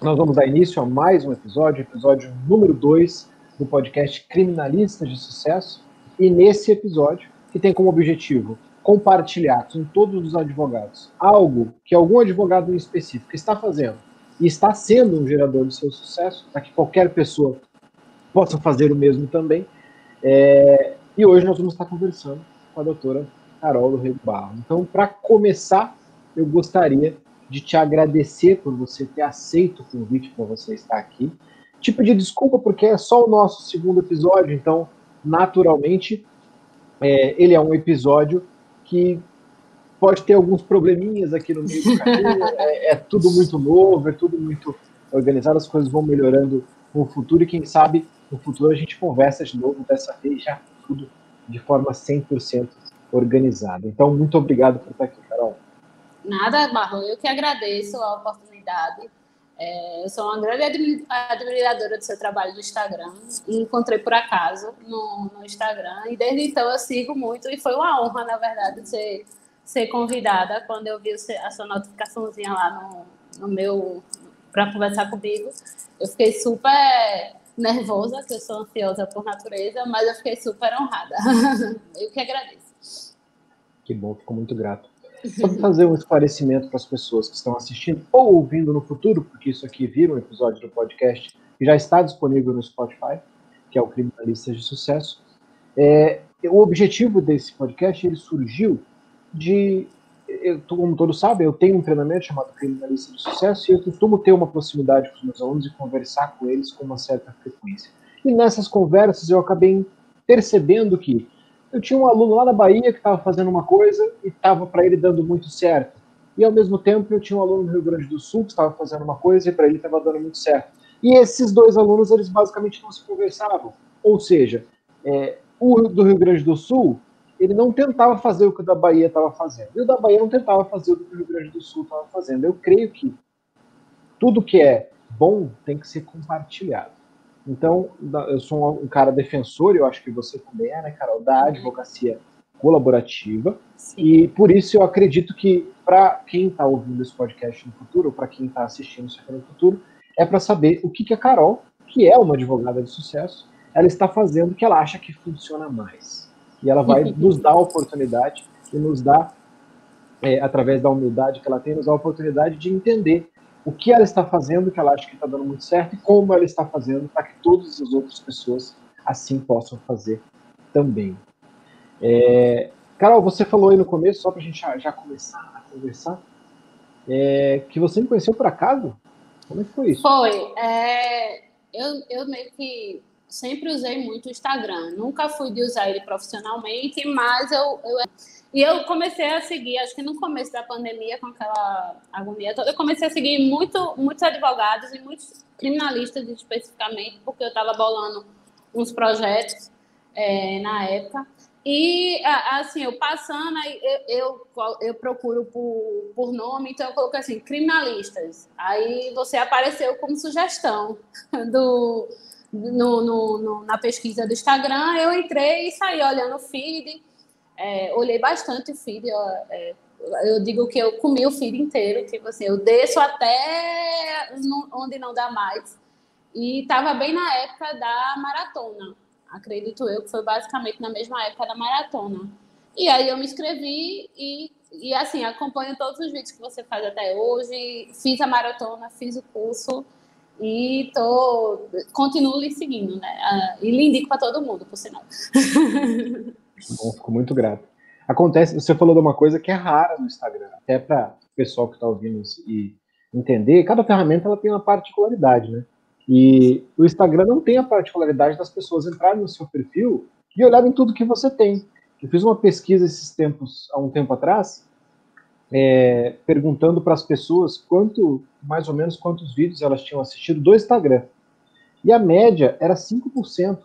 Nós vamos dar início a mais um episódio, episódio número 2 do podcast Criminalistas de Sucesso. E nesse episódio, que tem como objetivo compartilhar com todos os advogados algo que algum advogado em específico está fazendo e está sendo um gerador de seu sucesso, para que qualquer pessoa possa fazer o mesmo também. É, e hoje nós vamos estar conversando com a doutora Carol do Rego Barro. Então, para começar, eu gostaria de te agradecer por você ter aceito o convite para você estar aqui. Te pedir desculpa porque é só o nosso segundo episódio, então, naturalmente, é, ele é um episódio que pode ter alguns probleminhas aqui no meio do caminho. é, é tudo muito novo, é tudo muito organizado, as coisas vão melhorando no futuro e quem sabe no futuro a gente conversa de novo, dessa vez já tudo de forma 100% organizada. Então, muito obrigado por estar aqui. Nada, Barro, eu que agradeço a oportunidade. É, eu sou uma grande admiradora do seu trabalho no Instagram. Encontrei por acaso no, no, Instagram e desde então eu sigo muito e foi uma honra, na verdade, ser, ser convidada quando eu vi a sua notificaçãozinha lá no, no meu para conversar comigo. Eu fiquei super nervosa, que eu sou ansiosa por natureza, mas eu fiquei super honrada. eu que agradeço. Que bom, fico muito grato. Só para fazer um esclarecimento para as pessoas que estão assistindo ou ouvindo no futuro, porque isso aqui vira um episódio do podcast que já está disponível no Spotify, que é o Criminalistas de Sucesso. É, o objetivo desse podcast ele surgiu de, eu, como todos sabem, eu tenho um treinamento chamado Criminalista de Sucesso e eu costumo ter uma proximidade com os meus alunos e conversar com eles com uma certa frequência. E nessas conversas eu acabei percebendo que eu tinha um aluno lá na Bahia que estava fazendo uma coisa e estava para ele dando muito certo. E ao mesmo tempo eu tinha um aluno no Rio Grande do Sul que estava fazendo uma coisa e para ele estava dando muito certo. E esses dois alunos, eles basicamente não se conversavam. Ou seja, é, o do Rio Grande do Sul, ele não tentava fazer o que o da Bahia estava fazendo. E o da Bahia não tentava fazer o que o Rio Grande do Sul estava fazendo. Eu creio que tudo que é bom tem que ser compartilhado. Então, eu sou um cara defensor, eu acho que você também é, né, Carol, da uhum. advocacia colaborativa. Sim. E por isso eu acredito que, para quem está ouvindo esse podcast no futuro, ou para quem está assistindo isso aqui no futuro, é para saber o que, que a Carol, que é uma advogada de sucesso, ela está fazendo que ela acha que funciona mais. E ela vai nos dar a oportunidade e nos dar, é, através da humildade que ela tem, nos dar a oportunidade de entender o que ela está fazendo, que ela acha que está dando muito certo, e como ela está fazendo para que todas as outras pessoas assim possam fazer também. É, Carol, você falou aí no começo, só para a gente já, já, começar a conversar, é, que você me conheceu por acaso? Como é que foi isso? Foi. É, eu, eu meio que sempre usei muito o Instagram. Nunca fui de usar ele profissionalmente, mas eu, eu e eu comecei a seguir, acho que no começo da pandemia, com aquela agonia toda, eu comecei a seguir muito, muitos advogados e muitos criminalistas especificamente, porque eu estava bolando uns projetos é, na época. E, assim, eu passando, eu, eu, eu, procuro por, por nome, então eu coloquei assim, criminalistas. Aí você apareceu como sugestão do, no, no, no, na pesquisa do Instagram, eu entrei e saí olhando o feed, é, olhei bastante o feed, eu, é, eu, digo que eu comi o feed inteiro, tipo assim, eu desço até onde não dá mais. E estava bem na época da maratona, acredito eu, que foi basicamente na mesma época da maratona. E aí eu me inscrevi e, e assim, acompanho todos os vídeos que você faz até hoje, fiz a maratona, fiz o curso e tô, continuo lhe seguindo, né? Ah, e lhe indico para todo mundo, por sinal. Bom, fico muito grato. Acontece, você falou de uma coisa que é rara no Instagram, até para o pessoal que está ouvindo e entender, cada ferramenta ela tem uma particularidade, né? E o Instagram não tem a particularidade das pessoas entrarem no seu perfil e olharem tudo que você tem. Eu fiz uma pesquisa esses tempos, há um tempo atrás, é, perguntando para as pessoas quanto, mais ou menos, quantos vídeos elas tinham assistido do Instagram. E a média era 5%.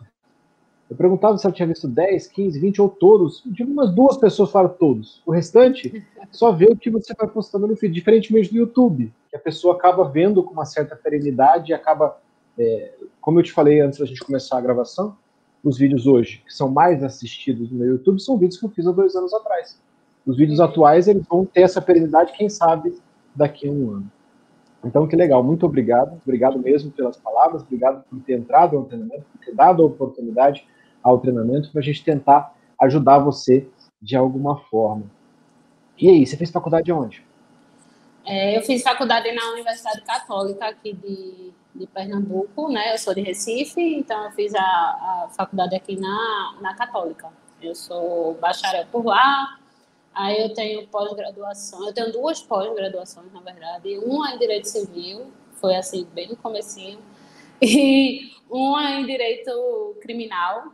Eu perguntava se ela tinha visto 10, 15, 20 ou todos. Eu tive umas duas pessoas falaram todos. O restante só vê o que você vai postando no feed, diferentemente do YouTube, que a pessoa acaba vendo com uma certa perenidade e acaba, é, como eu te falei antes da gente começar a gravação, os vídeos hoje que são mais assistidos no meu YouTube são vídeos que eu fiz há dois anos atrás. Os vídeos atuais eles vão ter essa perenidade, quem sabe, daqui a um ano. Então, que legal, muito obrigado, obrigado mesmo pelas palavras, obrigado por ter entrado no treinamento, por ter dado a oportunidade ao treinamento para a gente tentar ajudar você de alguma forma. E aí, você fez faculdade onde? É, eu fiz faculdade na Universidade Católica aqui de, de Pernambuco, né? Eu sou de Recife, então eu fiz a, a faculdade aqui na, na Católica. Eu sou bacharel por lá, Aí eu tenho pós-graduação, eu tenho duas pós-graduações, na verdade. Uma em Direito Civil, foi assim, bem no comecinho, e uma em Direito Criminal.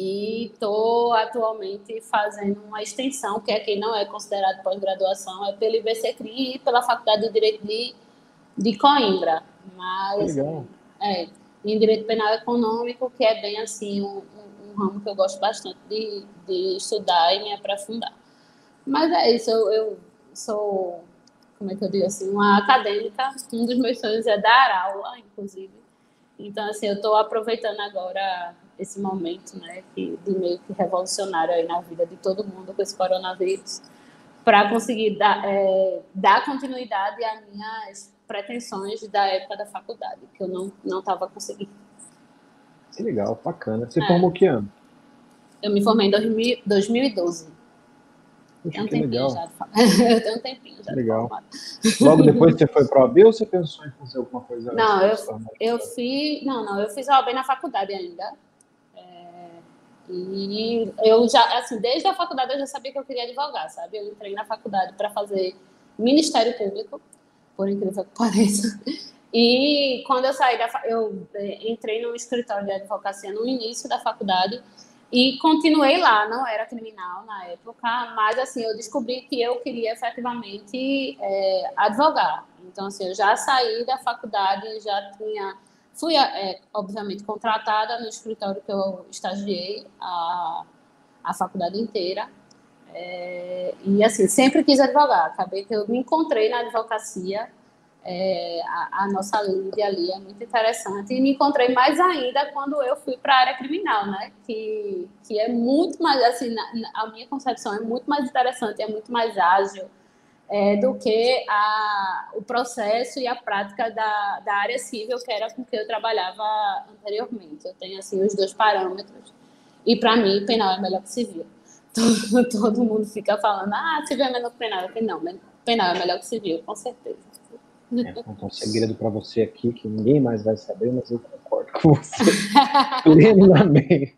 E estou atualmente fazendo uma extensão, que aqui não é considerado pós-graduação, é pelo IBCCRI e pela Faculdade de Direito de, de Coimbra. Mas, Legal. é, em Direito Penal Econômico, que é bem assim, um, um, um ramo que eu gosto bastante de, de estudar e me aprofundar. Mas é isso, eu, eu sou, como é que eu digo assim, uma acadêmica. Um dos meus sonhos é dar aula, inclusive. Então, assim, eu estou aproveitando agora esse momento, né, que, de meio que revolucionário aí na vida de todo mundo com esse coronavírus, para conseguir dar, é, dar continuidade às minhas pretensões da época da faculdade, que eu não não estava conseguindo. Que legal, bacana. Você é. formou que ano? Eu me formei em 2012. Puxa, que legal. Já eu tenho um tempinho já. Legal. Logo depois você foi para a OAB ou você pensou em fazer alguma coisa? Não, eu, eu fiz. Não, não, eu fiz a OAB na faculdade ainda. E eu já, assim, desde a faculdade eu já sabia que eu queria advogar, sabe? Eu entrei na faculdade para fazer Ministério Público, por incrível que pareça. E quando eu saí da. Eu é, entrei no escritório de advocacia no início da faculdade e continuei lá, não era criminal na época, mas assim, eu descobri que eu queria efetivamente é, advogar. Então, assim, eu já saí da faculdade, já tinha. Fui, é, obviamente, contratada no escritório que eu estagiei a, a faculdade inteira. É, e, assim, sempre quis advogar. Acabei que eu me encontrei na advocacia é, a, a, nossa Lídia ali é muito interessante. E me encontrei mais ainda quando eu fui para a área criminal, né? Que, que é muito mais, assim, na, na, a minha concepção é muito mais interessante, é muito mais ágil é, do que a, o processo e a prática da, da área civil, que era com que eu trabalhava anteriormente. Eu tenho, assim, os dois parâmetros. E, para mim, penal é melhor que civil. Todo, todo mundo fica falando, ah, civil é melhor que penal. Eu falei, não, penal é melhor que civil, com certeza. É, contar um segredo para você aqui que ninguém mais vai saber, mas eu concordo com você plenamente.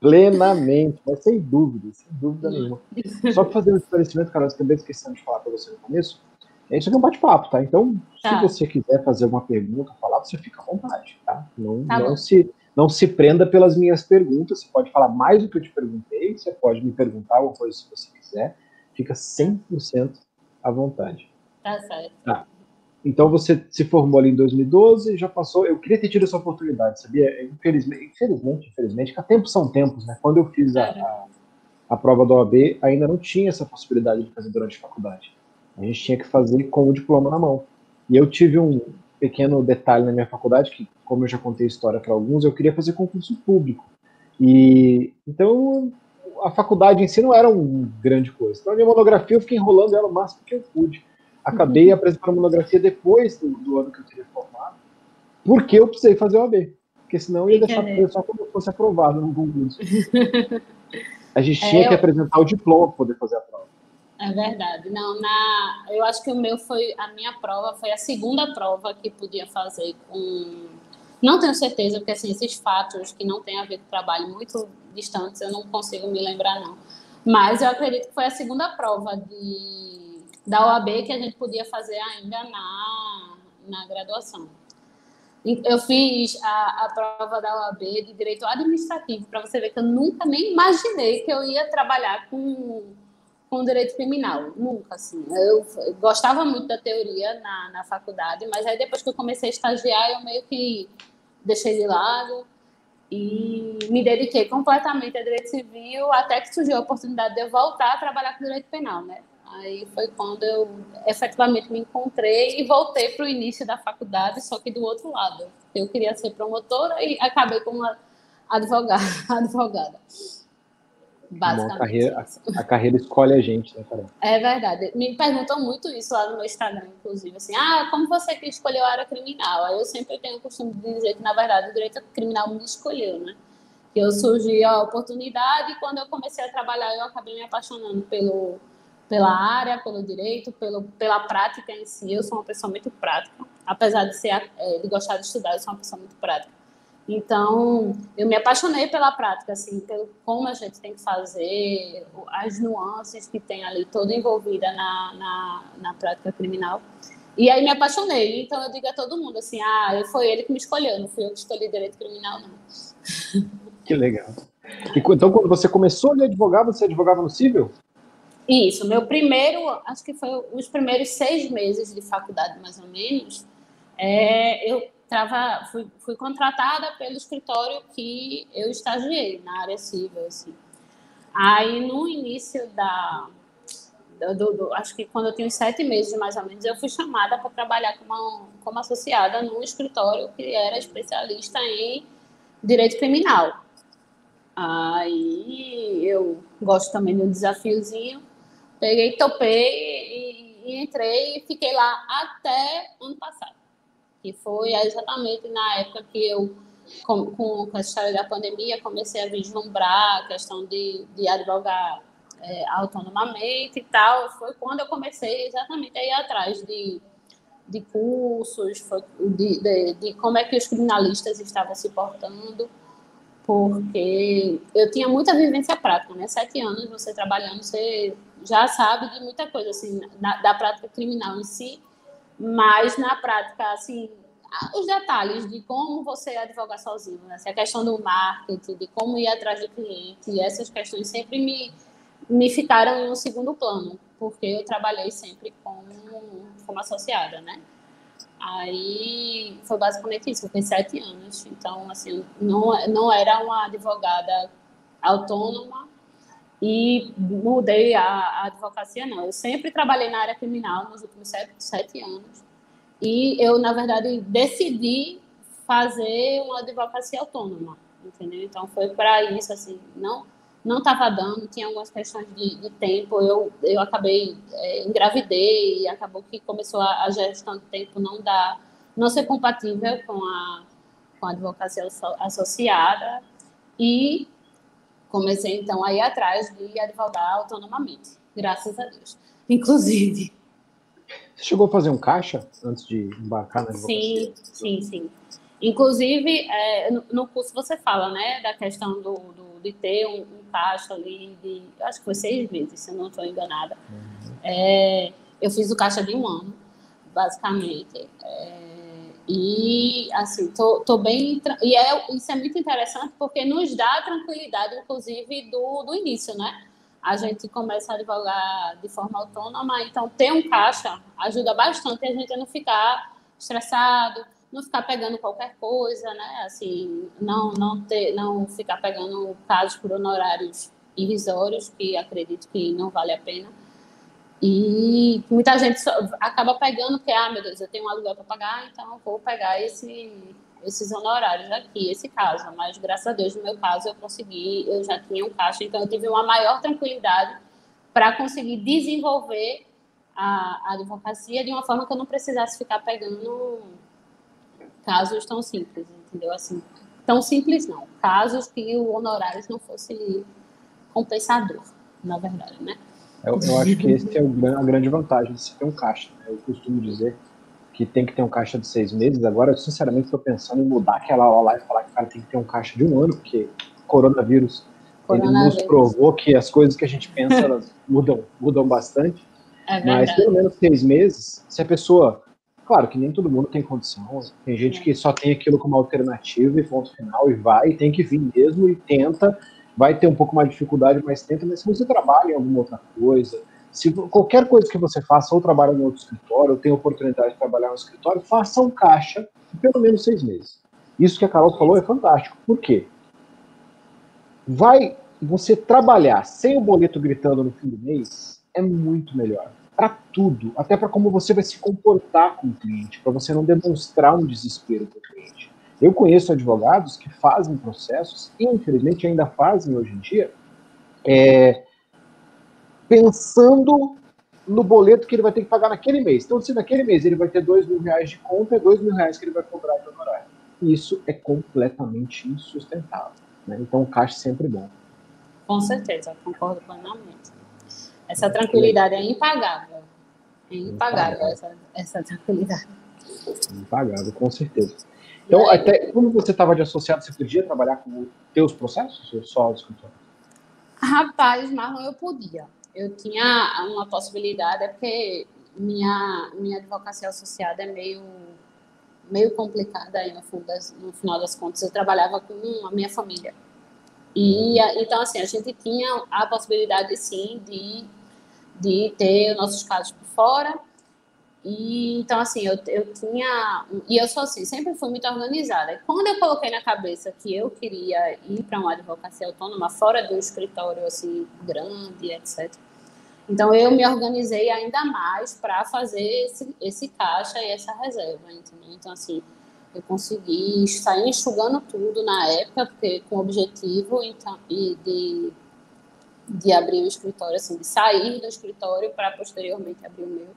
Plenamente, mas sem dúvida, sem dúvida nenhuma. Só para fazer um esclarecimento, Carol, também esquecendo de falar para você no começo, é isso aqui é um bate-papo, tá? Então, tá. se você quiser fazer uma pergunta, falar, você fica à vontade, tá? Não, tá não, se, não se prenda pelas minhas perguntas, você pode falar mais do que eu te perguntei, você pode me perguntar alguma coisa se você quiser, fica 100% à vontade. Tá certo. Tá. Então você se formou ali em 2012, já passou. Eu queria ter tido essa oportunidade, sabia? Infelizmente, infelizmente, infelizmente, que tempos são tempos, né? Quando eu fiz a, a, a, prova da OAB, ainda não tinha essa possibilidade de fazer durante a faculdade. A gente tinha que fazer com o diploma na mão. E eu tive um pequeno detalhe na minha faculdade, que, como eu já contei a história para alguns, eu queria fazer concurso público. E então a faculdade em si não era uma grande coisa. Então a minha monografia eu fiquei enrolando ela o máximo que eu pude. Acabei uhum. apresentando a monografia depois do, do, ano que eu teria formado, porque eu precisei fazer o AB. Porque senão eu ia deixar é. só quando eu fosse aprovado no concurso. A gente é, tinha que apresentar o diploma para poder fazer a prova. É verdade. Não, na, eu acho que o meu foi a minha prova foi a segunda prova que podia fazer com não tenho certeza porque assim esses fatos que não têm a ver com trabalho muito distantes eu não consigo me lembrar não. Mas eu acredito que foi a segunda prova de da OAB que a gente podia fazer ainda na, na graduação. Eu fiz a, a prova da OAB de Direito Administrativo, para você ver que eu nunca nem imaginei que eu ia trabalhar com, com Direito Criminal. Nunca, assim. Eu, eu gostava muito da teoria na, na faculdade, mas aí depois que eu comecei a estagiar, eu meio que deixei de lado e me dediquei completamente a Direito Civil, até que surgiu a oportunidade de eu voltar a trabalhar com Direito Penal, né? Aí foi quando eu efetivamente me encontrei e voltei para o início da faculdade, só que do outro lado. Eu queria ser promotora e acabei como advogada. advogada. Basicamente. A carreira, a, a, carreira escolhe a gente, né, Carol? É verdade. Me perguntam muito isso lá no meu Instagram, inclusive, assim, ah, como você que escolheu a área criminal? Aí eu sempre tenho o costume de dizer que, na verdade, o direito criminal me escolheu, né? Que eu surgi a oportunidade e quando eu comecei a trabalhar, eu acabei me apaixonando pelo, pela área, pelo direito, pelo, pela prática em si. Eu sou uma pessoa muito prática. Apesar de, ser, é, de gostar de estudar, eu sou uma pessoa muito prática. Então, eu me apaixonei pela prática, assim, pelo como a gente tem que fazer, as nuances que tem ali, toda envolvida na, na, na prática criminal. E aí me apaixonei. Então, eu digo a todo mundo, assim, ah, foi ele que me escolheu, não fui eu que escolhi direito criminal, não. Que legal. Então, quando você começou a advogar, você advogava no civil? Isso, meu primeiro, acho que foi os primeiros seis meses de faculdade, mais ou menos, é, eu trava, fui, fui contratada pelo escritório que eu estagiei na área civil, assim. Aí, no início da... Do, do, acho que quando eu tinha sete meses, mais ou menos, eu fui chamada para trabalhar como, como associada num escritório que era especialista em direito criminal. Aí eu gosto também de um desafiozinho, peguei, topei e, e entrei e fiquei lá até ano passado que foi exatamente na época que eu, com, com a história da pandemia, comecei a vislumbrar a questão de, de advogar é, autonomamente e tal. Foi quando eu comecei exatamente a ir atrás de, de cursos, de, de, de como é que os criminalistas estavam se portando, porque eu tinha muita vivência prática, né? Sete anos você trabalhando, você já sabe de muita coisa, assim, da, da prática criminal em si, mas na prática, assim, os detalhes de como você advogar sozinho, né? a questão do marketing, de como ir atrás do cliente, essas questões sempre me, me ficaram em um segundo plano, porque eu trabalhei sempre como, como associada, né? Aí foi basicamente isso, eu fiquei sete anos, então, assim, não, não era uma advogada autônoma, e mudei a, a, advocacia, não. Eu sempre trabalhei na área criminal nos últimos sete, sete anos. E eu, na verdade, decidi fazer uma advocacia autônoma, entendeu? Então, foi para isso, assim, não não estava dando, tinha algumas questões de, de, tempo, eu, eu acabei, é, engravidei, e acabou que começou a, a gestão de tempo não dar, não ser compatível com a, com a advocacia associada, e comecei então a ir atrás de advogar autonomamente, graças a Deus. Inclusive. Você chegou a fazer um caixa antes de embarcar na advocacia? Sim, sim, sim. Inclusive, é, no, no, curso você fala, né, da questão do, do de ter um, um, caixa ali de, acho que foi seis meses, se eu não estou enganada. Uhum. É, eu fiz o caixa de um ano, basicamente. É, e, assim, tô, tô bem. E é, isso é muito interessante porque nos dá tranquilidade, inclusive, do, do início, né? A gente começa a advogar de forma autônoma, então ter um caixa ajuda bastante a gente a não ficar estressado, não ficar pegando qualquer coisa, né? Assim, não, não, ter, não ficar pegando casos por honorários irrisórios, que acredito que não vale a pena. E muita gente acaba pegando que, ah, meu Deus, eu tenho um aluguel para pagar, então vou pegar esse, esses honorários aqui, esse caso. Mas, graças a Deus, no meu caso, eu consegui, eu já tinha um caixa, então eu tive uma maior tranquilidade para conseguir desenvolver a, a, advocacia de uma forma que eu não precisasse ficar pegando casos tão simples, entendeu? Assim, tão simples não, casos que o honorário não fosse compensador, na verdade, né? Eu, eu acho que esse é o, a grande vantagem de se ter um caixa. Né? Eu costumo dizer que tem que ter um caixa de seis meses. Agora, eu sinceramente estou pensando em mudar aquela aula lá e falar que o cara tem que ter um caixa de um ano, porque coronavírus, coronavírus. nos provou que as coisas que a gente pensa mudam, mudam bastante. É Mas pelo menos seis meses, se a pessoa. Claro que nem todo mundo tem condição. Tem gente é. que só tem aquilo como alternativa e ponto final e vai, e tem que vir mesmo e tenta vai ter um pouco mais de dificuldade, mas tenta, mas se você trabalha em alguma outra coisa, se qualquer coisa que você faça, ou trabalha em outro escritório, ou tem oportunidade de trabalhar no escritório, faça um caixa de pelo menos seis meses. Isso que a Carol falou é fantástico. Por quê? Vai você trabalhar sem o boleto gritando no fim do mês é muito melhor. Para tudo, até para como você vai se comportar com o cliente, para você não demonstrar um desespero para o cliente. Eu conheço advogados que fazem processos, e infelizmente ainda fazem hoje em dia, é, pensando no boleto que ele vai ter que pagar naquele mês. Então, se naquele mês ele vai ter dois mil reais de conta, é dois mil reais que ele vai cobrar de honorário. Isso é completamente insustentável. Né? Então, o caixa é sempre bom. Com certeza, concordo plenamente. Essa tranquilidade é impagável. É impagável essa, essa tranquilidade. Impagável, com certeza. Então, até como você estava de associado, você podia trabalhar com teus processos ou só o escritório? Rapaz, Marlon, eu podia. Eu tinha uma possibilidade, é porque minha, minha advocacia associada é meio, meio complicada aí no, fundo das, no final das contas. Eu trabalhava com a minha família. E, então, assim, a gente tinha a possibilidade, sim, de, de ter nossos casos por fora e então, assim, eu, eu tinha. E eu sou assim, sempre fui muito organizada. E quando eu coloquei na cabeça que eu queria ir para uma advocacia autônoma, fora do escritório, assim, grande, etc. Então, eu me organizei ainda mais para fazer esse, esse caixa e essa reserva, entendeu? Então, assim, eu consegui sair enxugando tudo na época, porque com o objetivo então, e de, de abrir o escritório, assim, de sair do escritório para posteriormente abrir o meu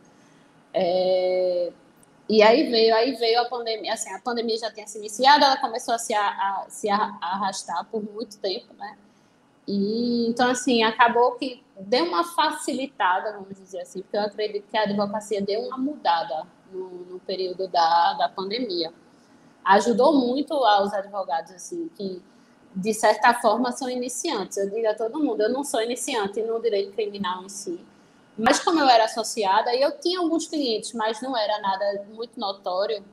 é, e aí veio, aí veio a pandemia, assim, a pandemia já tinha se iniciado, ela começou a se, a, a se arrastar por muito tempo, né? E então, assim, acabou que deu uma facilitada, vamos dizer assim, porque eu acredito que a advocacia deu uma mudada no, no período da, da pandemia. Ajudou muito aos advogados, assim, que de certa forma são iniciantes. Eu digo a todo mundo, eu não sou iniciante no direito criminal em si, mas como eu era associada, eu tinha alguns clientes, mas não era nada muito notório.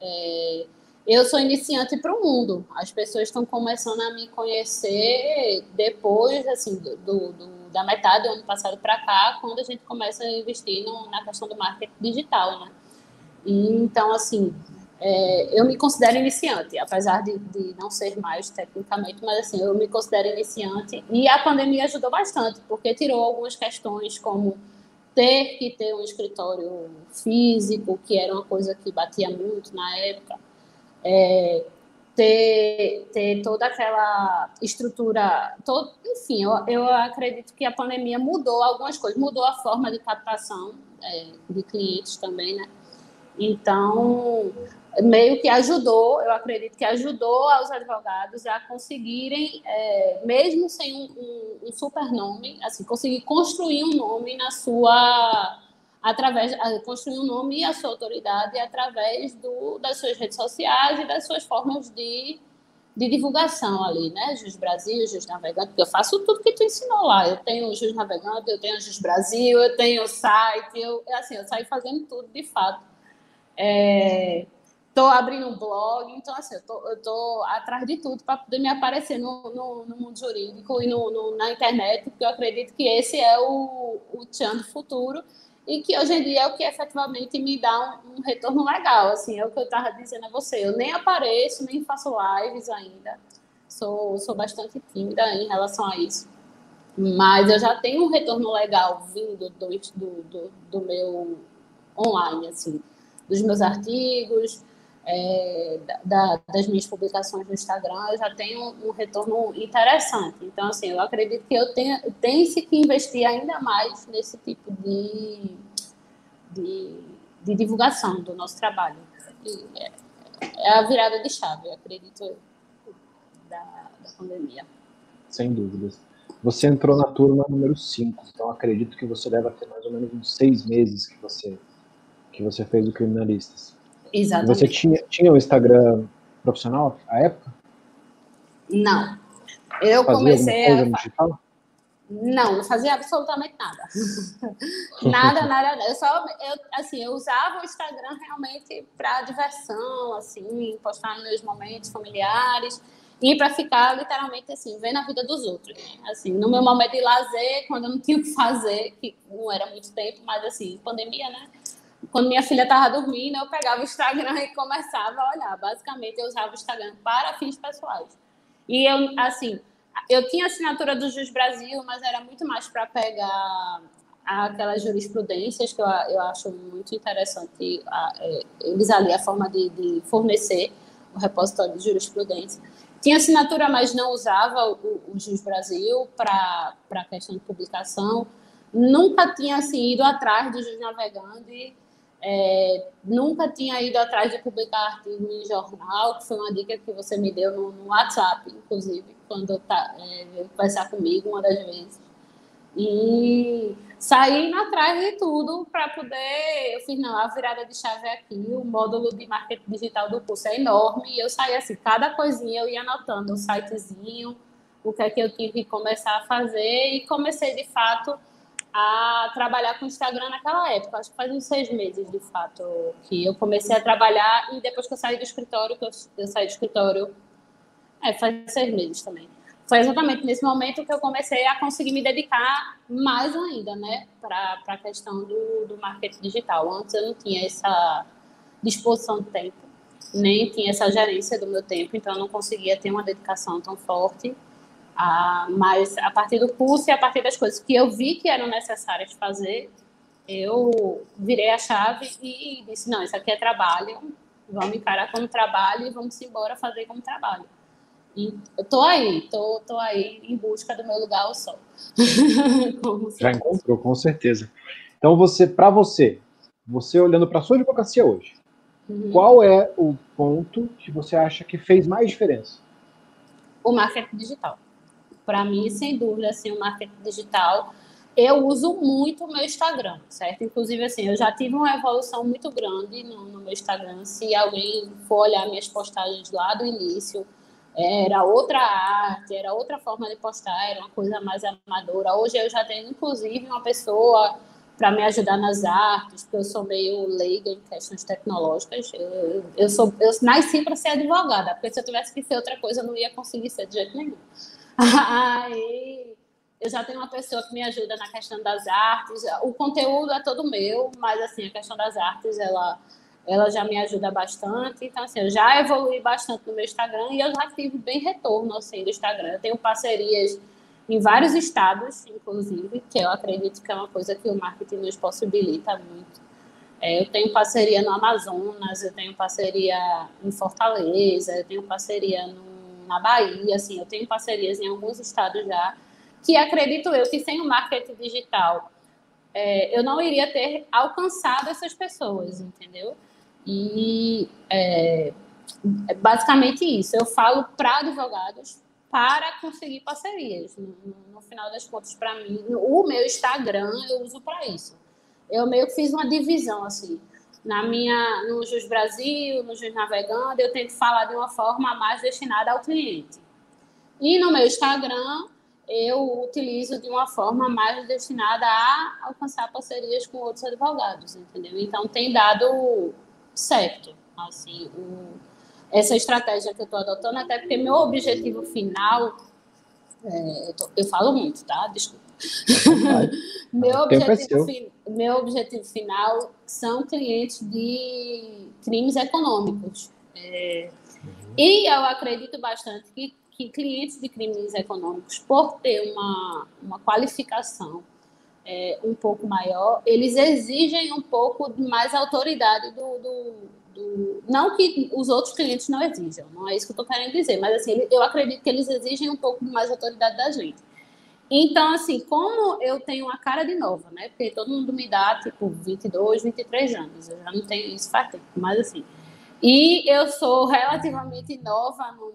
É, eu sou iniciante para o mundo. As pessoas estão começando a me conhecer depois, assim, do, do da metade do ano passado para cá, quando a gente começa a investir no, na questão do marketing digital, né? E, então, assim, é, eu me considero iniciante, apesar de, de, não ser mais tecnicamente, mas assim, eu me considero iniciante. E a pandemia ajudou bastante, porque tirou algumas questões como ter que ter um escritório físico, que era uma coisa que batia muito na época, é, ter, ter toda aquela estrutura, todo, enfim, eu, eu acredito que a pandemia mudou algumas coisas, mudou a forma de captação é, de clientes também, né? Então, meio que ajudou, eu acredito que ajudou aos advogados a conseguirem, é, mesmo sem um, um, um, super nome, assim, conseguir construir um nome na sua através construir um nome e a sua autoridade através do, das suas redes sociais e das suas formas de, de divulgação ali, né? Jus Brasil, Jus Navegante, porque eu faço tudo que tu ensinou lá. Eu tenho Jus Navegante, eu tenho Jus Brasil, eu tenho o site, eu, assim, eu saio fazendo tudo de fato. É, Estou abrindo um blog, então assim, eu tô atrás de tudo para poder me aparecer no, no, no mundo jurídico e no, no, na internet, porque eu acredito que esse é o, o tchan do futuro e que hoje em dia é o que efetivamente me dá um, um retorno legal, assim, é o que eu estava dizendo a você, eu nem apareço, nem faço lives ainda, sou, sou bastante tímida em relação a isso, mas eu já tenho um retorno legal vindo do, do, do, do meu online, assim, dos meus artigos, é, da, das minhas publicações no Instagram, eu já tenho um retorno interessante. Então, assim, eu acredito que eu tenho, tenho que investir ainda mais nesse tipo de, de, de divulgação do nosso trabalho. É, é, a virada de chave, eu acredito, da, da pandemia. Sem dúvidas. Você entrou na turma número 5, então acredito que você deve ter mais ou menos uns seis meses que você, que você fez o Criminalistas. Exatamente. Você tinha, tinha o Instagram profissional à época? Não. Eu fazia comecei a. Digital? Não, não fazia absolutamente nada. nada, nada. Eu só, eu, assim, eu usava o Instagram realmente para diversão, assim, postar meus momentos familiares e para ficar literalmente assim, vendo a vida dos outros. Né? Assim, no meu momento de lazer, quando eu não tinha o que fazer, que não era muito tempo, mas assim, pandemia, né? Quando minha filha estava dormindo, eu pegava o Instagram e começava a olhar. Basicamente, eu usava o Instagram para fins pessoais. E eu, assim, eu tinha assinatura do Jus Brasil, mas era muito mais para pegar aquelas jurisprudências que eu, eu acho muito interessante a, é, eles ali a forma de, de, fornecer o repositório de jurisprudência. tinha assinatura, mas não usava o, o Jus Brasil para a questão de publicação. Nunca tinha assim, ido atrás do Jus Navegando e é, nunca tinha ido atrás de publicar artigo em jornal, que foi uma dica que você me deu no, no WhatsApp, inclusive, quando tá, é, veio conversar comigo uma das vezes. E saí atrás de tudo para poder. Eu fiz, não, a virada de chave é aqui, o módulo de marketing digital do curso é enorme, e eu saí assim, cada coisinha eu ia anotando, o um sitezinho, o que é que eu tive que começar a fazer, e comecei de fato a trabalhar com Instagram naquela época. Acho que faz uns seis meses, de fato, que eu comecei a trabalhar e depois que eu saí do escritório, que eu saí do escritório, é, faz seis meses também. Foi exatamente nesse momento que eu comecei a conseguir me dedicar mais ainda, né, para a questão do, do marketing digital. Antes eu não tinha essa disposição de tempo, nem tinha essa gerência do meu tempo, então eu não conseguia ter uma dedicação tão forte ah, mas a partir do curso e a partir das coisas que eu vi que eram necessárias fazer, eu virei a chave e disse: não, isso aqui é trabalho, vamos encarar como trabalho e vamos embora fazer como trabalho. E eu tô aí, tô, tô aí em busca do meu lugar ao sol. Já encontrou, com certeza. Então, você, para você, você olhando para a sua advocacia hoje, uhum. qual é o ponto que você acha que fez mais diferença? O marketing digital para mim, sem dúvida, assim, o marketing digital, eu uso muito o meu Instagram, certo? Inclusive, assim, eu já tive uma evolução muito grande no, no meu Instagram. Se alguém for olhar minhas postagens lá do início, era outra arte, era outra forma de postar, era uma coisa mais amadora. Hoje eu já tenho, inclusive, uma pessoa para me ajudar nas artes, porque eu sou meio leiga em questões tecnológicas. Eu, eu, sou, eu nasci para ser advogada, porque se eu tivesse que ser outra coisa, eu não ia conseguir ser de jeito nenhum. Aí eu já tenho uma pessoa que me ajuda na questão das artes. O conteúdo é todo meu, mas assim, a questão das artes, ela, ela já me ajuda bastante. Então, assim, eu já evolui bastante no meu Instagram e eu já tive bem retorno assim, do Instagram. Eu tenho parcerias em vários estados, inclusive, que eu acredito que é uma coisa que o marketing nos possibilita muito. É, eu tenho parceria no Amazonas, eu tenho parceria em Fortaleza, eu tenho parceria no na Bahia, assim, eu tenho parcerias em alguns estados já, que acredito eu que sem o marketing digital é, eu não iria ter alcançado essas pessoas, entendeu? E é, é basicamente isso. Eu falo para advogados para conseguir parcerias. No, no final das contas, para mim, o meu Instagram eu uso para isso. Eu meio que fiz uma divisão assim na minha no Jus Brasil, no Jus Navegando, eu tento falar de uma forma mais destinada ao cliente. E no meu Instagram, eu utilizo de uma forma mais destinada a alcançar parcerias com outros advogados, entendeu? Então tem dado certo, assim, o, essa estratégia que eu estou adotando, até porque meu objetivo final, é, eu, tô, eu, falo muito, tá? Desculpa. meu, objetivo, meu objetivo final são clientes de crimes econômicos. É. E eu acredito bastante que, que clientes de crimes econômicos, por ter uma, uma qualificação é, um pouco maior, eles exigem um pouco mais autoridade do, do, do, Não que os outros clientes não exijam, não é isso que eu estou querendo dizer, mas assim, eu acredito que eles exigem um pouco mais autoridade da gente. Então, assim, como eu tenho uma cara de nova, né? Porque todo mundo me dá, tipo, 22, 23 anos. Eu já não tenho isso faz tempo, mas assim. E eu sou relativamente nova, no,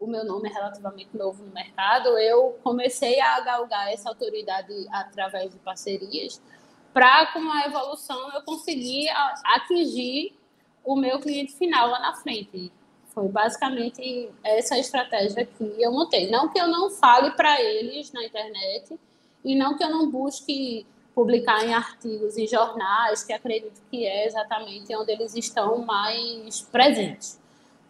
o meu nome é relativamente novo no mercado. Eu comecei a galgar essa autoridade através de parcerias para, com a evolução, eu conseguir atingir o meu cliente final lá na frente. Foi basicamente essa estratégia que eu montei. Não que eu não fale para eles na internet e não que eu não busque publicar em artigos e jornais, que acredito que é exatamente onde eles estão mais presentes.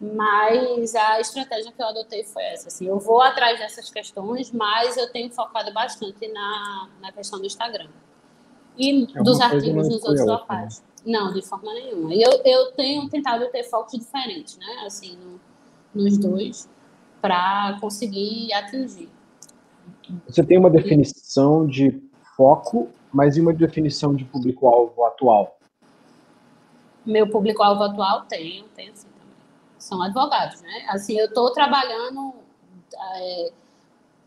Mas a estratégia que eu adotei foi essa. Assim, eu vou atrás dessas questões, mas eu tenho focado bastante na, na questão do Instagram. E é dos artigos nos outros né? locais. Não, de forma nenhuma. E eu, eu tenho tentado ter focos diferentes, né? Assim, no, nos dois, para conseguir atingir. Você tem uma definição de foco, mas e uma definição de público-alvo atual? Meu público-alvo atual tenho, tenho sim também. são advogados, né? Assim, eu estou trabalhando é,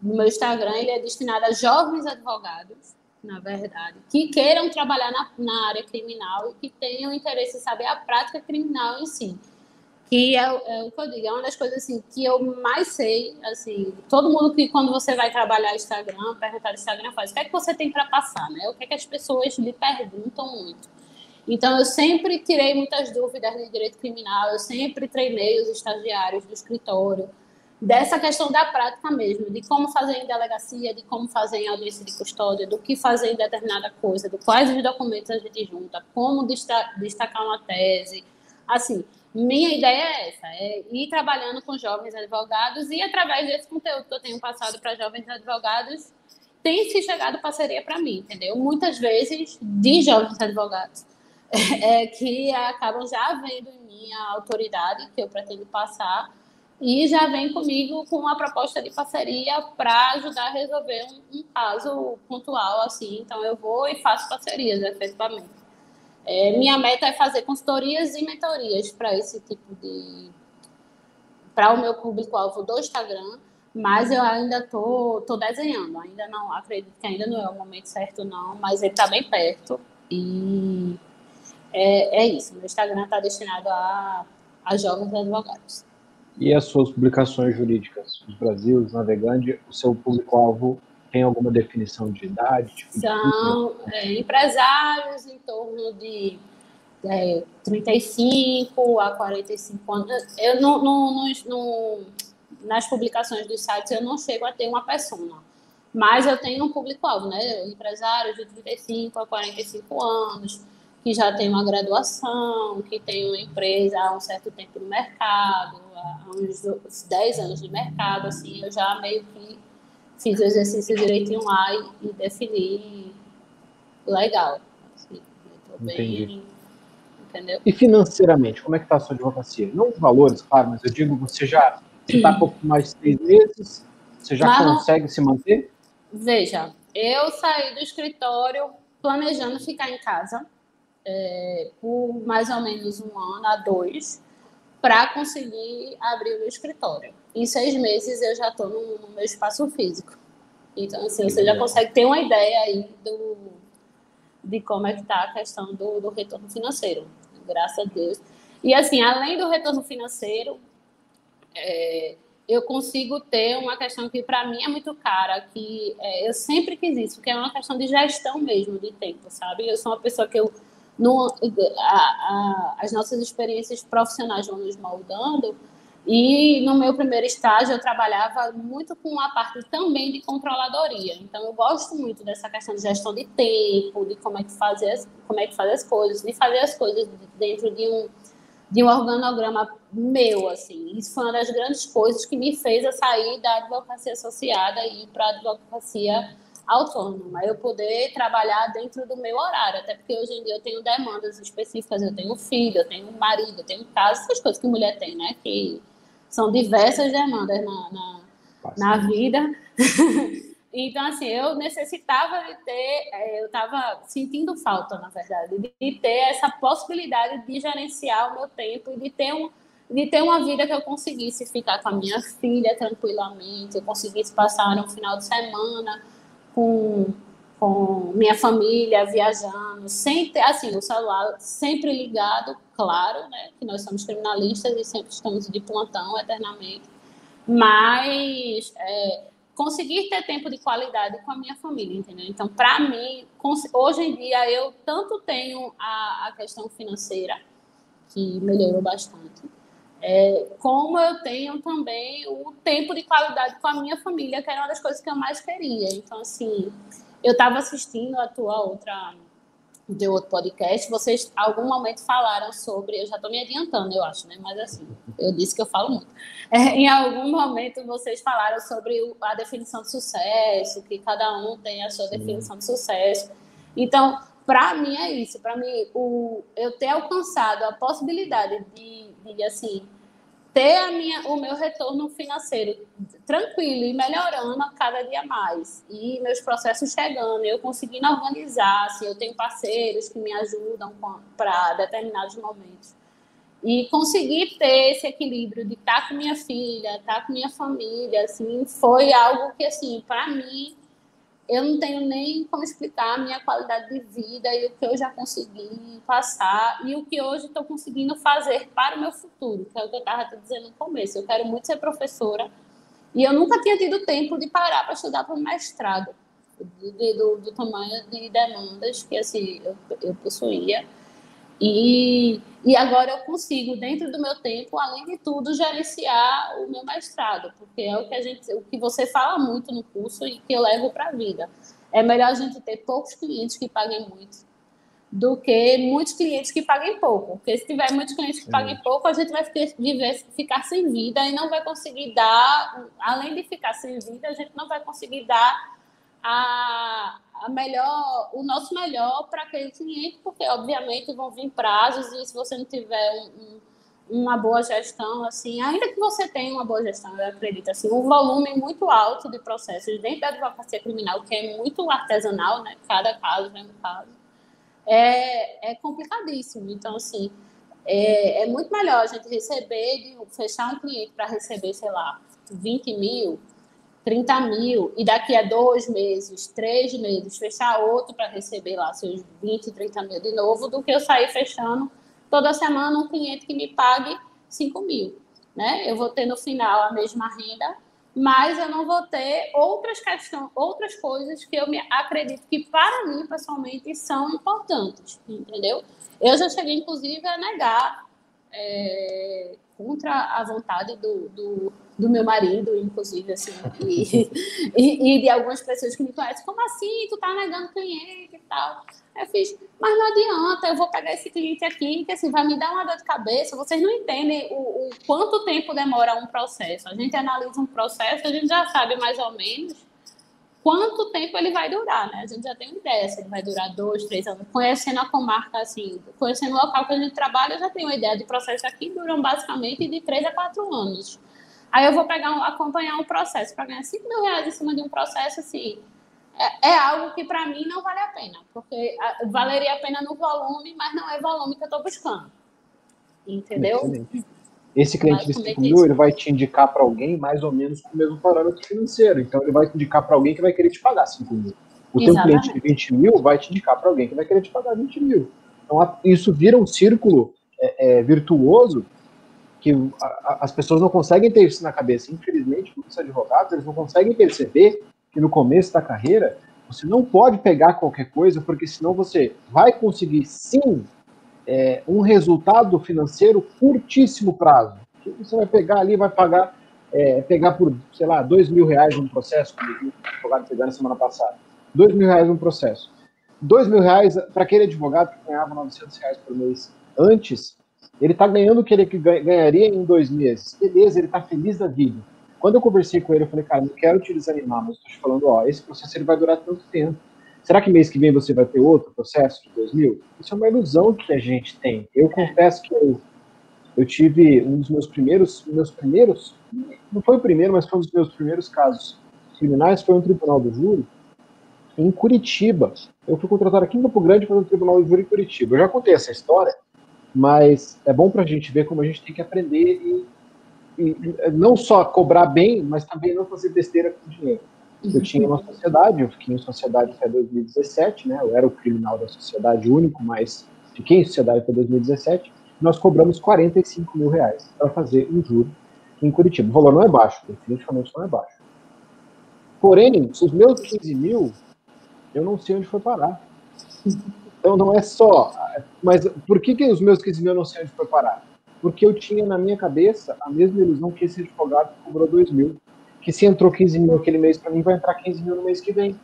no meu Instagram, ele é destinado a jovens advogados, na verdade, que queiram trabalhar na, na área criminal e que tenham interesse em saber a prática criminal em si. Que é, é, o que eu digo, é uma das coisas assim, que eu mais sei, assim, todo mundo que quando você vai trabalhar Instagram, perguntar no Instagram, faz, o que é que você tem para passar, né? O que é que as pessoas lhe perguntam muito. Então, eu sempre tirei muitas dúvidas no direito criminal, eu sempre treinei os estagiários do escritório, dessa questão da prática mesmo, de como fazer em delegacia, de como fazer em audiência de custódia, do que fazer em determinada coisa, do quais os documentos a gente junta, como destacar uma tese. Assim, minha ideia é essa, é ir trabalhando com jovens advogados e através desse conteúdo que eu tenho passado para jovens advogados, tem se chegado parceria para mim, entendeu? Muitas vezes de jovens advogados é, que acabam já vendo em mim a autoridade que eu pretendo passar e já vem comigo com uma proposta de parceria para ajudar a resolver um, um, caso pontual assim. Então eu vou e faço parcerias, efetivamente. É, minha meta é fazer consultorias e mentorias para esse tipo de para o meu público-alvo do Instagram, mas eu ainda tô, tô desenhando, ainda não acredito que ainda não é o momento certo não, mas ele está bem perto e é, é isso. Meu Instagram está destinado a, a jovens advogados. E as suas publicações jurídicas? Os Brasil, os Navegante, o seu público-alvo tem alguma definição de idade? Tipo São de é, empresários em torno de é, 35 a 45 anos. Eu não, não, não, não, nas publicações dos sites eu não chego a ter uma persona, mas eu tenho um público-alvo, né? Empresários de 35 a 45 anos, que já tem uma graduação, que tem uma empresa há um certo tempo no mercado, há uns 10 anos de mercado, assim, eu já meio que fiz o exercício direitinho lá e, e defini legal. Assim, Entendi. entendeu? E financeiramente, como é que está a sua advocacia? Não os valores, claro, mas eu digo, você já está há pouco mais de seis meses, você já mas, consegue se manter? Veja, eu saí do escritório planejando ficar em casa, é, por mais ou menos um ano a dois para conseguir abrir o meu escritório. Em seis meses eu já estou no, no, meu espaço físico. Então, assim, você já consegue ter uma ideia aí do, de como é que está a questão do, do retorno financeiro. Graças a Deus. E, assim, além do retorno financeiro, é, eu consigo ter uma questão que para mim é muito cara, que é, eu sempre quis isso, que é uma questão de gestão mesmo de tempo, sabe? Eu sou uma pessoa que eu no, a, a, as nossas experiências profissionais vão nos moldando. E no meu primeiro estágio eu trabalhava muito com a parte também de controladoria. Então eu gosto muito dessa questão de gestão de tempo, de como é que fazer as, como é que fazer as coisas, de fazer as coisas dentro de um de um organograma meu assim. Isso foi uma das grandes coisas que me fez a sair da advocacia associada e para a advocacia autônoma, eu poder trabalhar dentro do meu horário, até porque hoje em dia eu tenho demandas específicas, eu tenho filho, eu tenho marido, eu tenho casa, essas coisas que mulher tem, né? Que são diversas demandas na, na, na vida. então, assim, eu necessitava de ter, é, eu estava sentindo falta, na verdade, de ter essa possibilidade de gerenciar o meu tempo e de ter um de ter uma vida que eu conseguisse ficar com a minha filha tranquilamente, eu conseguisse passar um final de semana com, com minha família viajando, sempre assim, o celular sempre ligado, claro, né, que nós somos criminalistas e sempre estamos de plantão eternamente, mas é, conseguir ter tempo de qualidade com a minha família, entendeu? Então, para mim, hoje em dia eu tanto tenho a, a questão financeira que melhorou bastante, é, como eu tenho também o tempo de qualidade com a minha família, que era uma das coisas que eu mais queria. Então, assim, eu estava assistindo a tua outra de outro podcast, vocês algum momento falaram sobre, eu já estou me adiantando, eu acho, né? Mas assim, eu disse que eu falo muito. É, em algum momento vocês falaram sobre a definição de sucesso, que cada um tem a sua definição de sucesso. Então, para mim é isso, para mim o eu ter alcançado a possibilidade de, de assim ter a minha, o meu retorno financeiro tranquilo e melhorando a cada dia mais. E meus processos chegando, eu conseguindo organizar, assim, eu tenho parceiros que me ajudam para determinados momentos. E conseguir ter esse equilíbrio de estar com minha filha, estar com minha família, assim, foi algo que, assim, para mim, eu não tenho nem como explicar a minha qualidade de vida e o que eu já consegui passar e o que hoje estou conseguindo fazer para o meu futuro, que é o que eu estava te dizendo no começo. Eu quero muito ser professora e eu nunca tinha tido tempo de parar para estudar para o mestrado, do, do, do, tamanho de demandas que assim, eu, eu possuía. E, e agora eu consigo, dentro do meu tempo, além de tudo, gerenciar o meu mestrado, porque é o que a gente, o que você fala muito no curso e que eu levo para a vida. É melhor a gente ter poucos clientes que paguem muito do que muitos clientes que paguem pouco. Porque se tiver muitos clientes que paguem pouco, a gente vai viver, ficar sem vida e não vai conseguir dar, além de ficar sem vida, a gente não vai conseguir dar a, a melhor, o nosso melhor para aquele cliente, porque obviamente vão vir prazos e se você não tiver um, uma boa gestão, assim, ainda que você tenha uma boa gestão, eu acredito, assim, um volume muito alto de processos dentro da advocacia criminal, que é muito artesanal, né? Cada caso é um caso, é, é complicadíssimo. Então, assim, é, é muito melhor a gente receber, de, fechar um cliente para receber, sei lá, 20 mil, 30 mil, e daqui a dois meses, três meses, fechar outro para receber lá seus 20, 30 mil de novo, do que eu sair fechando toda semana um cliente que me pague 5 mil. Né? Eu vou ter no final a mesma renda, mas eu não vou ter outras questões, outras coisas que eu me acredito que para mim pessoalmente são importantes, entendeu? Eu já cheguei inclusive a negar é, contra a vontade do, do, do, meu marido, inclusive, assim, e, e, e, de algumas pessoas que me conhecem, como assim, tu tá negando cliente e tal. Eu fiz, mas não adianta, eu vou pegar esse cliente aqui, que assim, vai me dar uma dor de cabeça, vocês não entendem o, o quanto tempo demora um processo. A gente analisa um processo, a gente já sabe mais ou menos quanto tempo ele vai durar, né? A gente já tem uma ideia se ele vai durar dois, três anos. Conhecendo a comarca, assim, conhecendo o local que a gente trabalha, eu já tenho uma ideia de processo aqui, duram basicamente de três a quatro anos. Aí eu vou pegar, acompanhar um processo para ganhar cinco mil reais em cima de um processo, assim, é, é algo que para mim não vale a pena, porque valeria a pena no volume, mas não é volume que eu estou buscando. Entendeu? Excelente. Esse cliente de 5 mil, ele vai te indicar para alguém mais ou menos com o mesmo parâmetro financeiro. Então, ele vai te indicar para alguém que vai querer te pagar 5 mil. O teu cliente de 20 mil vai te indicar para alguém que vai querer te pagar 20 mil. Então, isso vira um círculo é, é, virtuoso que a, a, as pessoas não conseguem ter isso na cabeça. Infelizmente, muitos advogados, eles não conseguem perceber que no começo da carreira, você não pode pegar qualquer coisa, porque senão você vai conseguir, sim, é, um resultado financeiro curtíssimo prazo. Que você vai pegar ali, vai pagar, é, pegar por, sei lá, dois mil reais um processo, como o advogado pegou na semana passada. Dois mil reais um processo. Dois mil reais, para aquele advogado que ganhava 900 reais por mês antes, ele está ganhando o que ele ganharia em dois meses. Beleza, ele está feliz da vida. Quando eu conversei com ele, eu falei, cara, não quero te desanimar, mas estou te falando, ó, esse processo ele vai durar tanto tempo. Será que mês que vem você vai ter outro processo de 2000? Isso é uma ilusão que a gente tem. Eu confesso que eu, eu tive um dos meus primeiros, meus primeiros, não foi o primeiro, mas foi um dos meus primeiros casos criminais, foi um tribunal do júri em Curitiba. Eu fui contratado aqui em Campo Grande para um tribunal do júri em Curitiba. Eu já contei essa história, mas é bom para a gente ver como a gente tem que aprender e, e não só cobrar bem, mas também não fazer besteira com dinheiro. Eu tinha uma sociedade, eu fiquei em sociedade até 2017, né? Eu era o criminal da sociedade único, mas fiquei em sociedade até 2017. Nós cobramos 45 mil reais para fazer um júri em Curitiba. O valor não é baixo, definitivamente não é baixo. Porém, os meus 15 mil, eu não sei onde foi parar. Então não é só. Mas por que, que os meus 15 mil não sei onde foi parar? Porque eu tinha na minha cabeça a mesma ilusão que esse advogado cobrou 2 mil que se entrou 15 mil aquele mês para mim, vai entrar 15 mil no mês que vem.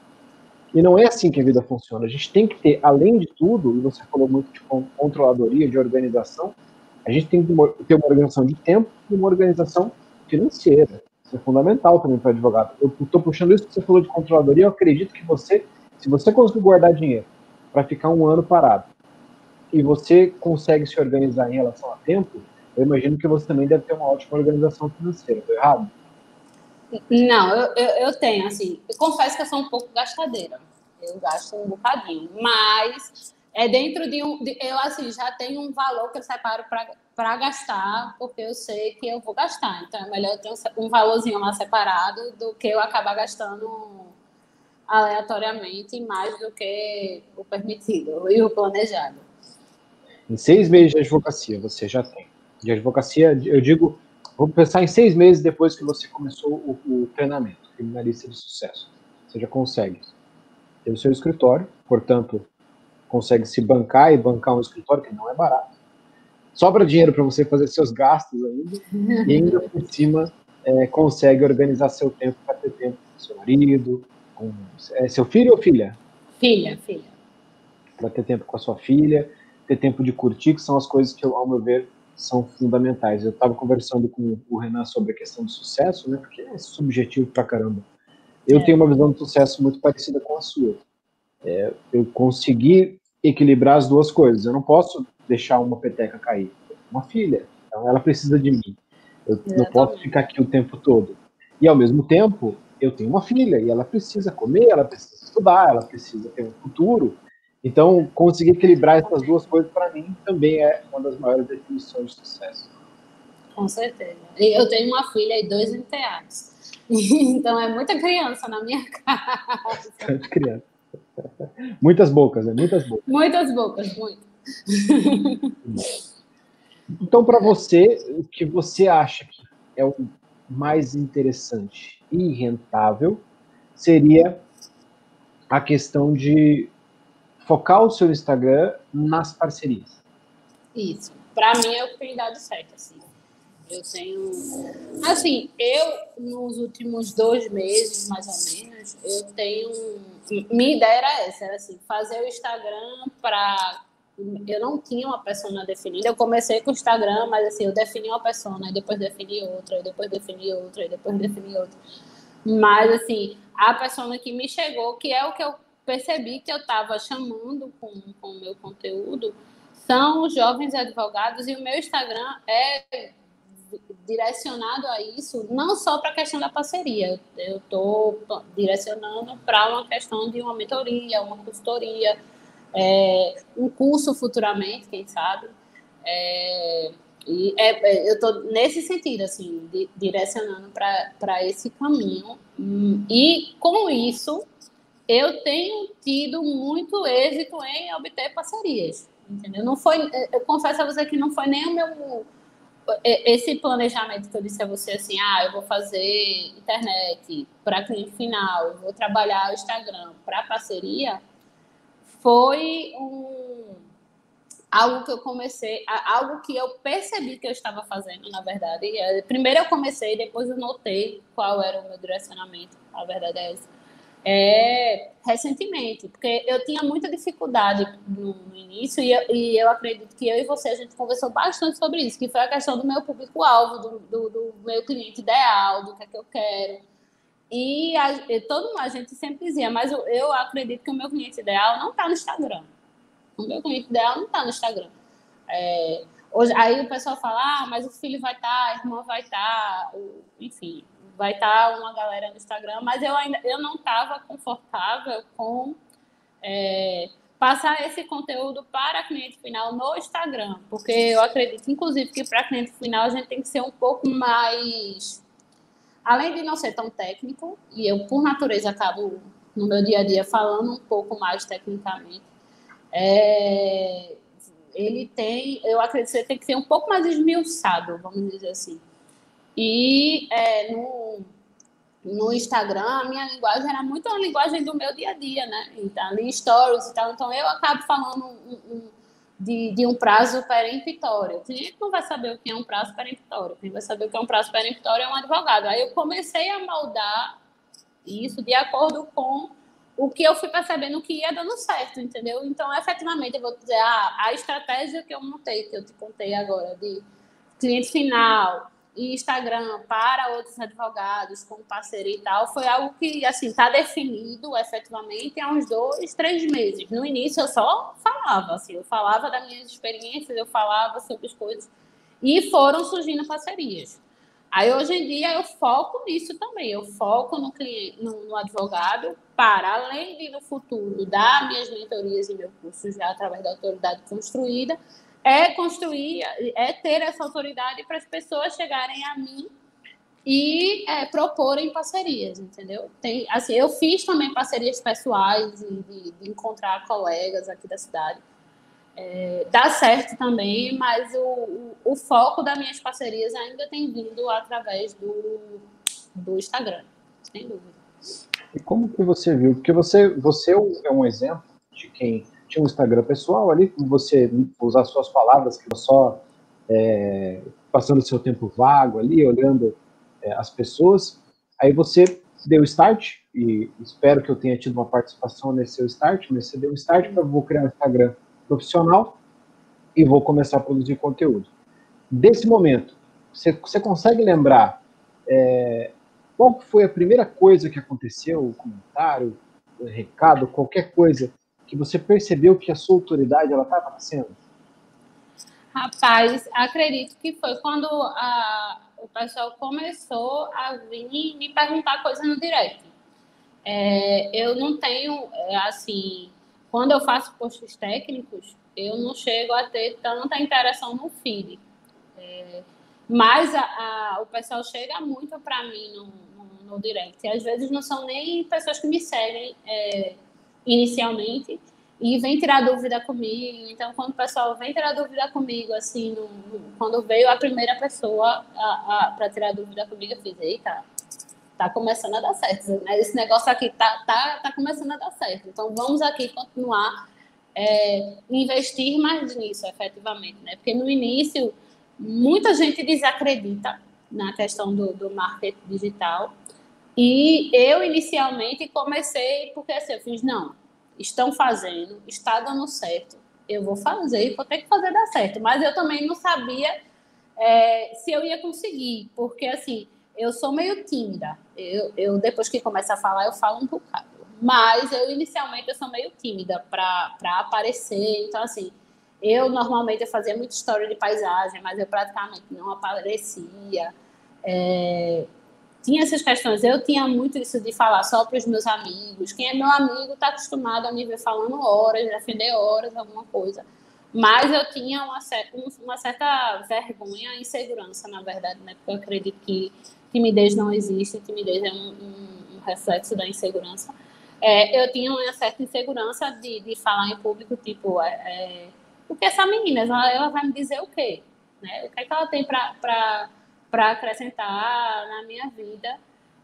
E não é assim que a vida funciona. A gente tem que ter, além de tudo, e você falou muito de controladoria, de organização, a gente tem que ter uma organização de tempo e uma organização financeira. Isso é fundamental também para advogado. Eu estou puxando isso que você falou de controladoria, eu acredito que você, se você conseguir guardar dinheiro para ficar um ano parado, e você consegue se organizar em relação a tempo, eu imagino que você também deve ter uma ótima organização financeira. Estou errado? Não, eu, eu, eu, tenho, assim, eu confesso que eu sou um pouco gastadeira. Eu gasto um bocadinho, mas é dentro de um. De, eu, assim, já tenho um valor que eu separo para gastar, porque eu sei que eu vou gastar. Então é melhor ter um valorzinho lá separado do que eu acabar gastando aleatoriamente mais do que o permitido e o planejado. Em seis meses de advocacia você já tem. De advocacia, eu digo, vamos pensar em seis meses depois que você começou o, o treinamento, criminalista de sucesso. Você já consegue ter o seu escritório, portanto, consegue se bancar e bancar um escritório que não é barato sobra dinheiro para você fazer seus gastos ainda, e ainda por cima é, consegue organizar seu tempo para ter tempo com seu marido, com é, seu filho ou filha? Filha, filha. Para ter tempo com a sua filha, ter tempo de curtir, que são as coisas que, ao meu ver, são fundamentais. Eu estava conversando com o Renan sobre a questão do sucesso, né? Porque é subjetivo pra caramba. Eu é. tenho uma visão de sucesso muito parecida com a sua. É, eu consegui equilibrar as duas coisas. Eu não posso deixar uma peteca cair. Uma filha, então ela precisa de mim. Eu não posso ficar aqui o tempo todo. E ao mesmo tempo, eu tenho uma filha e ela precisa comer, ela precisa estudar, ela precisa ter um futuro. Então, conseguir equilibrar essas duas coisas para mim também é uma das maiores definições de sucesso. Com certeza. Eu tenho uma filha e dois enteados. Então é muita criança na minha casa. Muita criança. Muitas bocas, né? Muitas bocas. Muitas bocas, muitas. Então, para você, o que você acha que é o mais interessante e rentável seria a questão de focar o seu Instagram nas parcerias. Isso. Para mim é o que tem dado certo, assim. Eu tenho. Assim, eu, nos últimos dois meses, mais ou menos, eu tenho. Minha ideia era essa, era assim, fazer o Instagram para eu não tinha uma persona definida. Eu comecei com o Instagram, mas assim, eu defini uma persona, e depois defini outra, e depois defini outra, e depois defini outra. Mas assim, a persona que me chegou, que é o que eu percebi que eu estava chamando com, com o meu conteúdo, são os jovens advogados, e o meu Instagram é direcionado a isso, não só para a questão da parceria. Eu estou direcionando para uma questão de uma mentoria, uma consultoria é, um curso futuramente, quem sabe. É, e é, é eu estou nesse sentido, assim, de, direcionando para esse caminho. E com isso, eu tenho tido muito êxito em obter parcerias. Entendeu? Não foi, eu confesso a você que não foi nem o meu esse planejamento que eu disse a você assim, ah, eu vou fazer internet para cliente final, vou trabalhar o Instagram para parceria, foi um, algo que eu comecei, algo que eu percebi que eu estava fazendo, na verdade. É, primeiro eu comecei, depois eu notei qual era o meu direcionamento, a verdade é essa. É, recentemente, porque eu tinha muita dificuldade no, no início e eu, e eu, acredito que eu e você a gente conversou bastante sobre isso, que foi a questão do meu público-alvo, do, do, do meu cliente ideal, do que é que eu quero. E a, todo a gente sempre dizia, mas eu, eu acredito que o meu cliente ideal não está no Instagram. O meu cliente ideal não está no Instagram. É, hoje, aí o pessoal fala, ah, mas o filho vai estar, tá, a irmã vai estar, tá, enfim, vai estar tá uma galera no Instagram, mas eu ainda eu não estava confortável com é, passar esse conteúdo para cliente final no Instagram, porque eu acredito, inclusive, que para cliente final a gente tem que ser um pouco mais além de não ser tão técnico, e eu, por natureza, acabo no meu dia a dia falando um pouco mais tecnicamente, é, ele tem, eu acredito que você tem que ser um pouco mais esmiuçado, vamos dizer assim. E é, no, no Instagram, a minha linguagem era muito a linguagem do meu dia a dia, né? Então, ali stories e tal. Então, eu acabo falando um, um, de, de um prazo peremptório. O não vai saber o que é um prazo peremptório. Quem vai saber o que é um prazo peremptório é um advogado. Aí eu comecei a moldar isso de acordo com o que eu fui percebendo que ia dando certo, entendeu? Então, efetivamente, eu vou dizer, ah, a estratégia que eu montei, que eu te contei agora, de cliente final, Instagram para outros advogados, como parceria e tal, foi algo que, assim, está definido efetivamente há uns dois, três meses. No início eu só falava, assim, eu falava das minhas experiências, eu falava sobre as coisas, e foram surgindo parcerias. Aí, hoje em dia, eu foco nisso também, eu foco no, cliente, no, no advogado, para, além de, no futuro, dar minhas mentorias e meu curso já através da autoridade construída, é construir, é ter essa autoridade para as pessoas chegarem a mim e é, proporem parcerias, entendeu? Tem, assim, eu fiz também parcerias pessoais de, de, de encontrar colegas aqui da cidade. É, dá certo também, mas o, o, o, foco das minhas parcerias ainda tem vindo através do, do Instagram, sem dúvida. E como que você viu? Porque você, você é um exemplo de quem tinha um Instagram pessoal ali, você usar suas palavras, que só é, passando seu tempo vago ali, olhando é, as pessoas. Aí você deu start, e espero que eu tenha tido uma participação nesse seu start, mas você deu start para vou criar um Instagram profissional e vou começar a produzir conteúdo. Desse momento, você, você consegue lembrar é, qual foi a primeira coisa que aconteceu, o comentário, o recado, qualquer coisa que você percebeu que a sua autoridade ela estava nascendo? Rapaz, acredito que foi quando a, o pessoal começou a vir me perguntar coisas no direct. É, eu não tenho, é, assim, quando eu faço posts técnicos, eu não chego a ter tanta interação no feed. É, mas a, a, o pessoal chega muito para mim no, no, no, direct. E às vezes não são nem pessoas que me seguem é, inicialmente e vem tirar dúvida comigo. Então, quando o pessoal vem tirar dúvida comigo, assim, no, quando veio a primeira pessoa para tirar dúvida comigo, eu fiz, eita, tá começando a dar certo. Né? Esse negócio aqui tá, tá, tá começando a dar certo. Então, vamos aqui continuar é, investir mais nisso, efetivamente, né? Porque no início, muita gente desacredita na questão do, do marketing digital. E eu, inicialmente, comecei porque assim, eu fiz, não, estão fazendo, está dando certo, eu vou fazer, vou ter que fazer dar certo. Mas eu também não sabia é, se eu ia conseguir, porque assim, eu sou meio tímida. Eu, eu depois que começa a falar, eu falo um bocado. Mas eu inicialmente eu sou meio tímida para aparecer. Então, assim, eu normalmente eu fazia muita história de paisagem, mas eu praticamente não aparecia. É, tinha essas questões. Eu tinha muito isso de falar só para os meus amigos. Quem é meu amigo está acostumado a me ver falando horas, defender horas, alguma coisa. Mas eu tinha uma, certa, uma certa vergonha, insegurança, na verdade, né? Porque eu acredito que timidez não existe, timidez é um, um, um reflexo da insegurança. É, eu tinha uma certa insegurança de, de falar em público, tipo, é, é, o que essa menina, ela, ela, vai me dizer o quê? Né? O que, é que ela tem para acrescentar na minha vida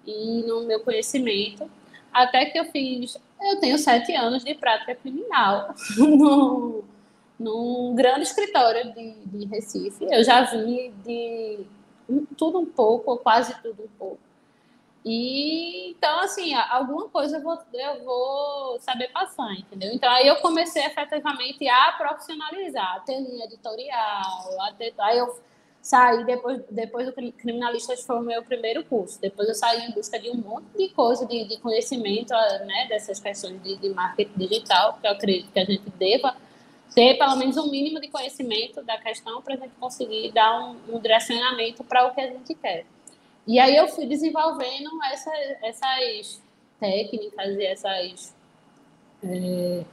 e no meu conhecimento? Até que eu fiz, eu tenho sete anos de prática criminal no, num grande escritório de, de Recife. Eu já vi de tudo um pouco, ou quase tudo um pouco. E então, assim, alguma coisa eu vou, eu vou saber passar, entendeu? Então, aí eu comecei efetivamente a profissionalizar, a ter linha editorial, a ter, aí eu saí depois, depois do Criminalistas foi o meu primeiro curso. Depois eu saí em busca de um monte de coisa, de, de conhecimento, né, dessas questões de, de marketing digital, que eu acredito que a gente deva ter pelo menos um mínimo de conhecimento da questão para a gente conseguir dar um, um direcionamento para o que a gente quer. E aí eu fui desenvolvendo essa, essas técnicas e essas, é,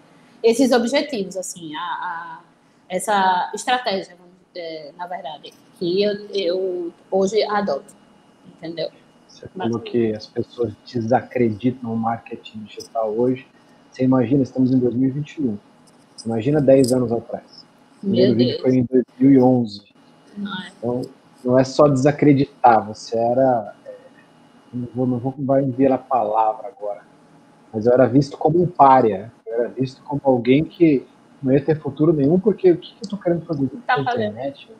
esses objetivos, assim, a, a, essa estratégia, é, na verdade, que eu, eu hoje adoto, entendeu? Você falou que as pessoas desacreditam no marketing digital hoje. Você imagina, estamos em 2021 Imagina 10 anos atrás. O primeiro vídeo foi em 2011. Não é. Então, não é só desacreditar, você era. É, não vou, não vou vir a palavra agora, mas eu era visto como um párea. Eu era visto como alguém que não ia ter futuro nenhum, porque o que, eu tô querendo fazer tá internet?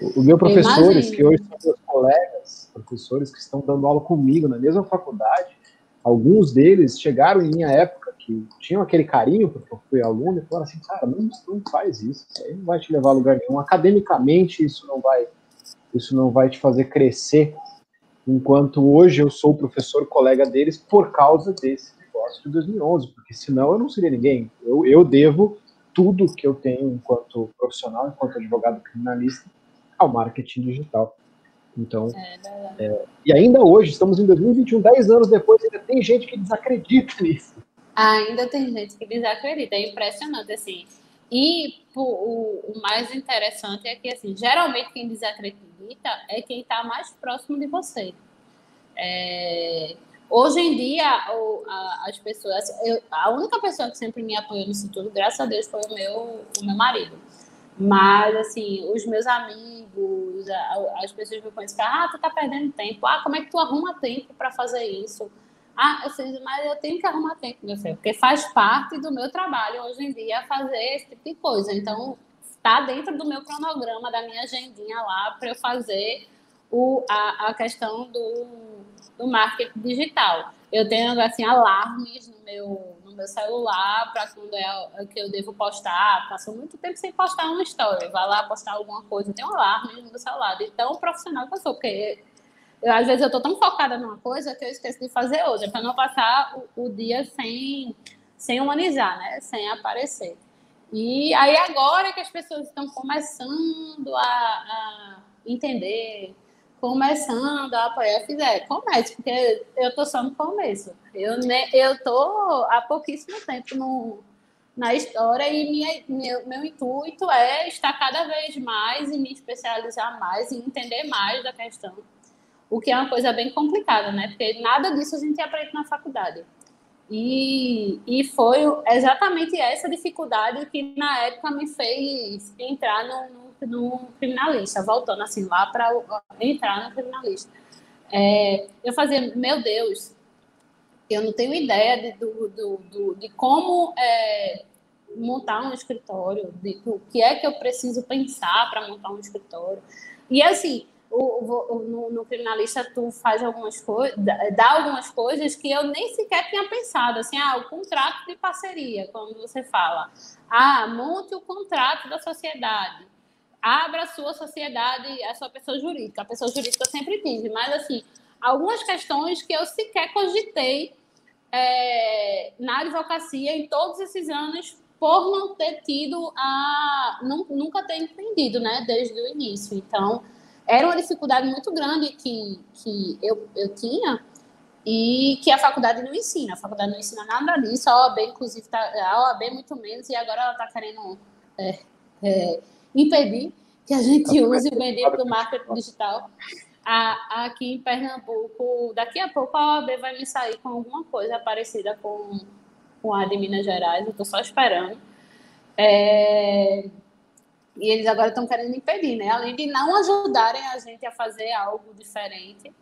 O, o meu professores, que hoje são meus colegas, professores que estão dando aula comigo na mesma faculdade, alguns deles chegaram em minha época que tinham aquele carinho porque eu fui aluno e falaram assim, cara, não, não faz isso, isso aí não vai te levar a lugar nenhum. Academicamente, isso não vai, isso não vai te fazer crescer, enquanto hoje eu sou professor colega deles por causa desse negócio de 2011, porque senão eu não seria ninguém. Eu, eu devo tudo que eu tenho enquanto profissional, enquanto advogado criminalista, ao marketing digital. Então, é, é, e ainda hoje, estamos em 2021, 10 anos depois, ainda tem gente que desacredita nisso. Ainda tem gente que desacredita, é impressionante, assim. E o, o, mais interessante é que, assim, geralmente quem desacredita é quem está mais próximo de você. É, hoje em dia, o, a, as pessoas, eu, a única pessoa que sempre me apoiou nisso tudo, graças a Deus, foi o meu, o meu marido. Mas, assim, os meus amigos, as pessoas me conhecem, ah, tu tá perdendo tempo, ah, como é que tu arruma tempo para fazer isso? Ah, eu sei, mas eu tenho que arrumar tempo, meu filho, porque faz parte do meu trabalho hoje em dia fazer esse tipo de coisa. Então, está dentro do meu cronograma, da minha agendinha lá, para eu fazer o, a, a questão do, do marketing digital. Eu tenho, assim, alarmes no meu, no meu celular para quando é, é que eu devo postar. Passo muito tempo sem postar uma história. Vai lá postar alguma coisa, tem um alarme no meu celular. De tão profissional que eu sou, porque eu, às vezes eu estou tão focada numa coisa que eu esqueço de fazer outra, para não passar o, o, dia sem, sem humanizar, né? Sem aparecer. E aí agora que as pessoas estão começando a, a entender, começando a apoiar, fizer, comece, porque eu estou só no começo. Eu estou há pouquíssimo tempo no, na história e minha, meu, meu intuito é estar cada vez mais e me especializar mais e entender mais da questão o que é uma coisa bem complicada, né? Porque nada disso a gente aprende na faculdade. E, e foi exatamente essa dificuldade que na época me fez entrar no, no, no criminalista, voltando assim lá para entrar no criminalista. É, eu fazia, meu Deus, eu não tenho ideia de, do, do, do, de como é, montar um escritório, de o que é que eu preciso pensar para montar um escritório. E assim, o, o, no, no, criminalista tu faz algumas coisas, dá algumas coisas que eu nem sequer tinha pensado, assim, ah, o contrato de parceria, quando você fala, ah, monte o contrato da sociedade, abra a sua sociedade, a sua pessoa jurídica, a pessoa jurídica sempre tive, mas assim, algumas questões que eu sequer cogitei é, na advocacia em todos esses anos por não ter tido a, nunca ter entendido, né, desde o início, então era uma dificuldade muito grande que, que eu, eu tinha e que a faculdade não ensina. A faculdade não ensina nada disso. A OAB, inclusive, tá, a OAB muito menos, e agora ela está querendo é, é, impedir que a gente use o bendito do marketing digital. Aqui em Pernambuco, daqui a pouco a OAB vai me sair com alguma coisa parecida com, com a de Minas Gerais, eu estou só esperando. É, e eles agora estão querendo impedir, né? Além de não ajudarem a gente a fazer algo diferente,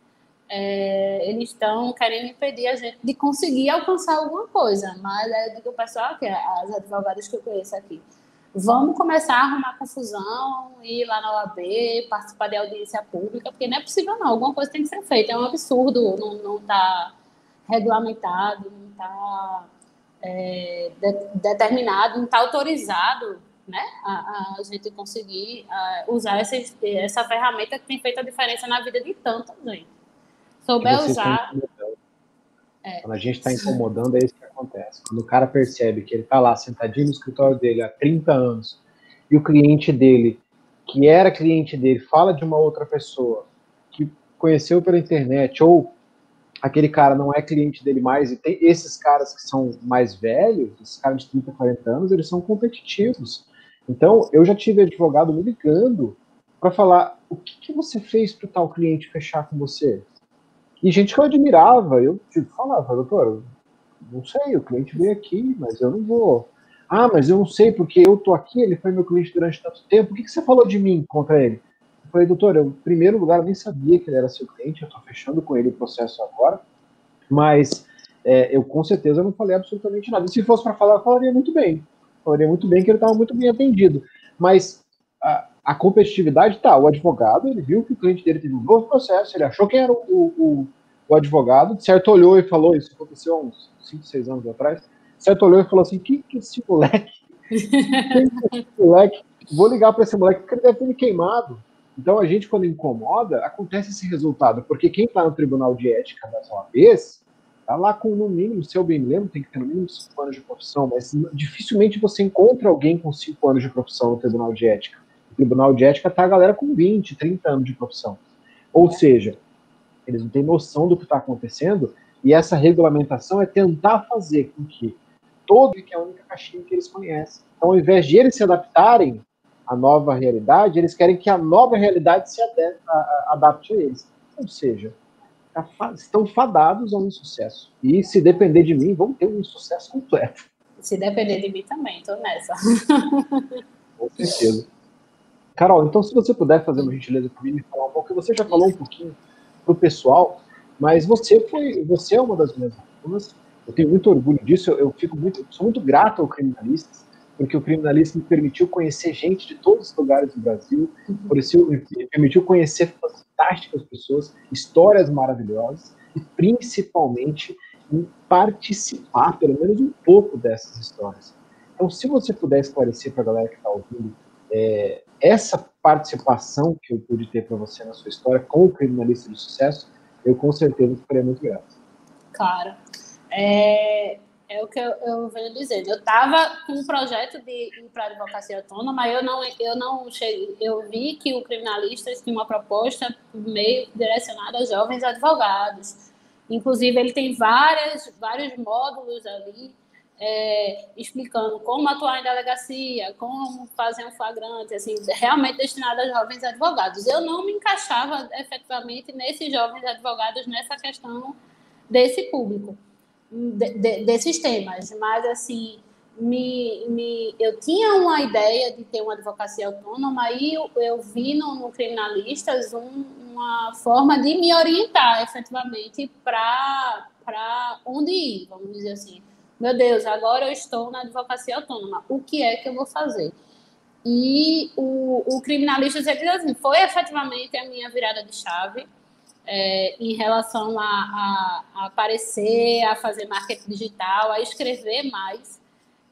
é, eles estão querendo impedir a gente de conseguir alcançar alguma coisa. Mas eu digo pessoal, que é as advogadas que eu conheço aqui, vamos começar a arrumar confusão, ir lá na OAB, participar de audiência pública, porque não é possível não, alguma coisa tem que ser feita. É um absurdo não estar tá regulamentado, não está é, de, determinado, não está autorizado né, a, a gente conseguir a, usar essa, essa ferramenta que tem feito a diferença na vida de tanta gente. Souber usar. É. Quando a gente está incomodando, é isso que acontece. Quando o cara percebe que ele está lá sentadinho no escritório dele há 30 anos e o cliente dele, que era cliente dele, fala de uma outra pessoa que conheceu pela internet ou aquele cara não é cliente dele mais, e tem esses caras que são mais velhos, esses caras de 30, 40 anos, eles são competitivos. Então, eu já tive advogado me ligando para falar o que, que você fez para o tal cliente fechar com você. E gente que eu admirava, eu tipo, falava, doutor, não sei, o cliente veio aqui, mas eu não vou. Ah, mas eu não sei, porque eu tô aqui, ele foi meu cliente durante tanto tempo, o que, que você falou de mim contra ele? Eu falei, doutor, eu, em primeiro lugar, eu nem sabia que ele era seu cliente, eu estou fechando com ele o processo agora, mas é, eu com certeza não falei absolutamente nada. E se fosse para falar, eu falaria muito bem falaria muito bem que ele estava muito bem atendido. Mas a, a, competitividade tá, o advogado, ele viu que o cliente dele teve um novo processo, ele achou que era o, o, o advogado, certo olhou e falou, isso aconteceu há uns 5, 6 anos atrás, certo olhou e falou assim, que que esse moleque, que esse moleque, vou ligar para esse moleque porque ele deve ter me queimado. Então a gente, quando incomoda, acontece esse resultado, porque quem está no tribunal de ética das OABs, Tá lá com, no mínimo, se eu bem me lembro, tem que ter no mínimo 5 anos de profissão, mas dificilmente você encontra alguém com 5 anos de profissão no Tribunal de Ética. Tribunal de Ética tá a galera com 20, 30 anos de profissão. Ou seja, eles não têm noção do que está acontecendo, e essa regulamentação é tentar fazer com que todo que é a única caixinha que eles conhecem. Então, ao invés de eles se adaptarem à nova realidade, eles querem que a nova realidade se adapte a eles. Ou seja, tá estão fadados a um insucesso. E se depender de mim, vão ter um insucesso completo. Se depender de mim também, estou nessa. Com certeza. Carol, então se você puder fazer uma gentileza comigo e falar um pouco, você já falou um pouquinho para o pessoal, mas você foi, você é uma das minhas alunas, eu tenho muito orgulho disso, eu, eu fico muito, sou muito grato ao Criminalistas, porque o Criminalista me permitiu conhecer gente de todos os lugares do Brasil, isso me permitiu conhecer fantásticas pessoas, histórias maravilhosas, e principalmente em participar, pelo menos um pouco dessas histórias. Então, se você puder esclarecer para a galera que está ouvindo é, essa participação que eu pude ter para você na sua história como criminalista de sucesso, eu com certeza ficaria muito grato. Claro. É, é o que eu, eu venho dizendo. Eu estava com um projeto de ir para a advocacia autônoma, eu não, eu não cheguei, eu vi que o criminalista tinha uma proposta meio direcionada a jovens advogados. Inclusive, ele tem várias, vários módulos ali é, explicando como atuar em delegacia, como fazer um flagrante, assim, realmente destinado a jovens advogados. Eu não me encaixava efetivamente nesses jovens advogados nessa questão desse público, de, de, desses temas, mas assim, me, me, eu tinha uma ideia de ter uma advocacia autônoma e eu, eu vi no, no Criminalistas um, uma forma de me orientar efetivamente para onde ir, vamos dizer assim meu Deus, agora eu estou na advocacia autônoma, o que é que eu vou fazer? E o, o criminalista diz assim, foi efetivamente a minha virada de chave é, em relação a, a, a, aparecer, a fazer marketing digital, a escrever mais.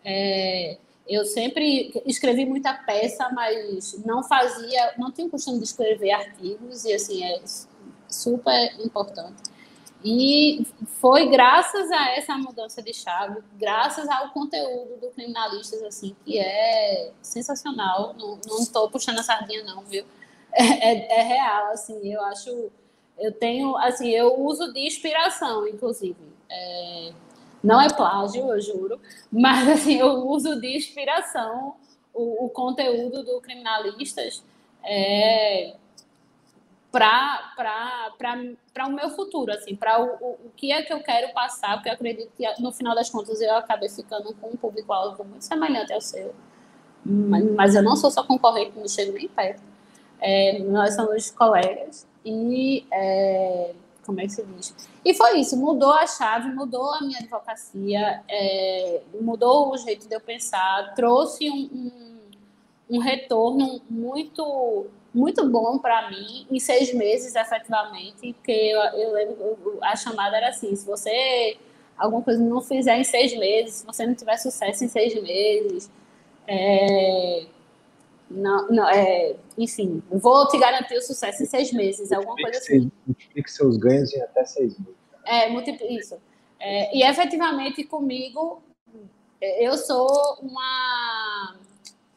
É, eu sempre escrevi muita peça, mas não fazia, não tinha o costume de escrever artigos, e assim, é super importante. E foi graças a essa mudança de chave, graças ao conteúdo do Criminalistas, assim, que é sensacional. Não estou puxando a sardinha, não, viu? É, é, é, real, assim, eu acho. Eu tenho, assim, eu uso de inspiração, inclusive. É, não é plágio, eu juro, mas, assim, eu uso de inspiração o, o conteúdo do Criminalistas. É, para o meu futuro, assim, para o, o, o, que é que eu quero passar, porque eu acredito que no final das contas eu acabei ficando com um público-alvo muito semelhante ao seu. Mas, mas, eu não sou só concorrente, não chego nem perto. É, nós somos colegas e é, como é que se diz? E foi isso, mudou a chave, mudou a minha advocacia, é, mudou o jeito de eu pensar, trouxe um, um, um retorno muito muito bom para mim, em seis meses, efetivamente, porque eu, eu lembro, a chamada era assim, se você alguma coisa não fizer em seis meses, se você não tiver sucesso em seis meses, é, não, não, é, enfim, vou te garantir o sucesso em seis meses, alguma coisa assim. Multiplique seus ganhos em até seis meses. É, isso. É, e efetivamente comigo, eu sou uma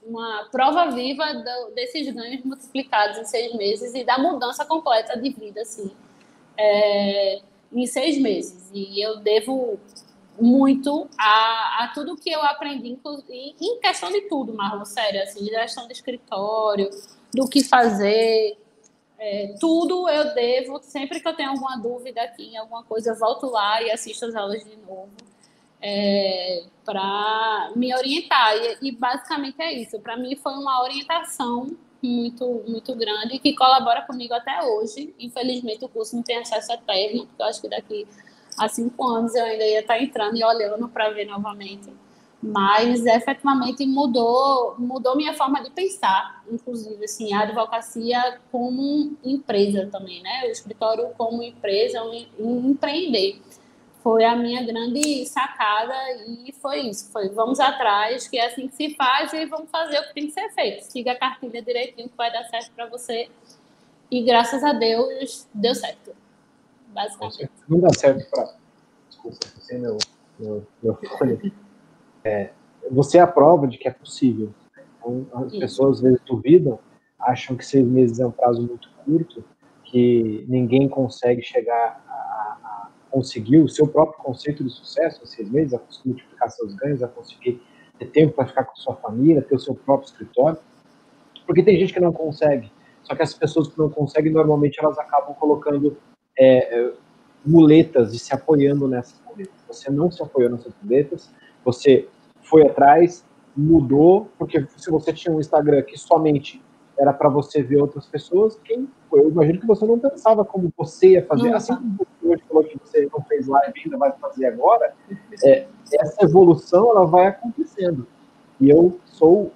uma prova viva do, desses ganhos multiplicados em seis meses e da mudança completa de vida, assim, é, em seis meses. E eu devo muito a, a tudo que eu aprendi, inclusive, em questão de tudo, Marlon, sério, assim, de gestão de escritório, do que fazer, é, tudo eu devo, sempre que eu tenho alguma dúvida aqui em alguma coisa, eu volto lá e assisto as aulas de novo é, para me orientar. E, e, basicamente é isso. Para mim foi uma orientação muito, muito grande que colabora comigo até hoje. Infelizmente o curso não tem acesso eterno, porque eu acho que daqui a cinco anos eu ainda ia estar entrando e olhando para ver novamente. Mas efetivamente mudou, mudou minha forma de pensar, inclusive assim, a advocacia como empresa também, né? O escritório como empresa, um, empreender foi a minha grande sacada e foi isso. Foi vamos atrás, que é assim que se faz e vamos fazer o que tem que ser feito. Siga a cartilha direitinho que vai dar certo para você. E graças a Deus deu certo. Basicamente. Não dá certo para. Desculpa, você é meu, meu, meu é, Você é a prova de que é possível. Então, as Sim. pessoas às vezes duvidam, acham que seis meses é um prazo muito curto, que ninguém consegue chegar conseguir o seu próprio conceito de sucesso em seis meses, a conseguir multiplicar seus ganhos, a conseguir ter tempo para ficar com sua família, ter o seu próprio escritório. Porque tem gente que não consegue. Só que as pessoas que não conseguem, normalmente elas acabam colocando é, é muletas e se apoiando nessas muletas. Você não se apoiou nessas muletas, você foi atrás, mudou, porque se você tinha um Instagram que somente era para você ver outras pessoas, quem eu imagino que você não pensava como você ia fazer, não, assim como você hoje falou que você não fez live ainda, vai fazer agora, é, essa evolução ela vai acontecendo. E eu sou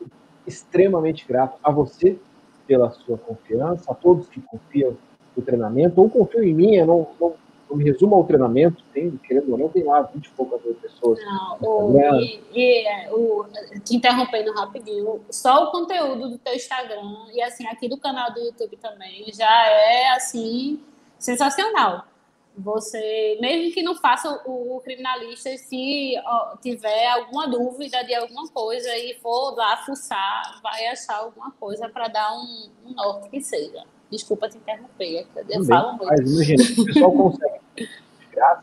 extremamente grato a você pela sua confiança, a todos que confiam no treinamento, ou confiam em mim, eu não, não, me resumo ao treinamento, tem, querendo ou não, tem lá 20 e poucas pessoas. Não, o, e, e é, o, te interrompendo rapidinho, só o conteúdo do teu Instagram e assim, aqui do canal do YouTube também, já é assim, sensacional você, mesmo que não faça o, o criminalista, se ó, tiver alguma dúvida de alguma coisa e for lá fuçar, vai achar alguma coisa para dar um, um, norte que seja. Desculpa te interromper, eu Também, falo muito. Mas imagina, o pessoal consegue graça,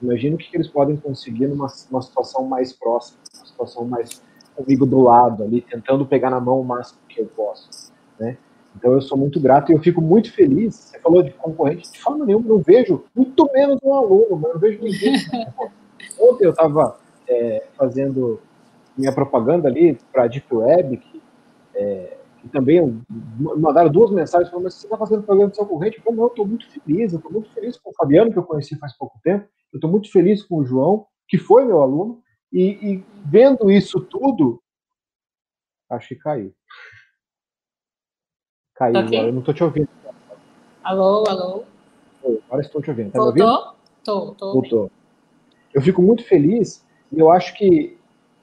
imagina o que, que eles podem conseguir numa, situação mais próxima, uma situação mais comigo do lado ali, tentando pegar na mão o máximo que eu posso, né? Então eu sou muito grato e eu fico muito feliz. Você falou de concorrente, de forma nenhuma, não vejo, muito menos um aluno, mas não vejo ninguém. Ontem eu estava é, fazendo minha propaganda ali para a Deep Web, que, é, também mandaram duas mensagens falando, mas você está fazendo propaganda do seu concorrente? Eu não, estou muito feliz, eu estou muito feliz com o Fabiano, que eu conheci faz pouco tempo, eu estou muito feliz com o João, que foi meu aluno, e, e vendo isso tudo, acho que caiu. Caiu tá agora, eu não estou te ouvindo. Alô, alô? agora estou te ouvindo. Tá Voltou? Tô, tô. Voltou. Eu fico muito feliz e eu acho que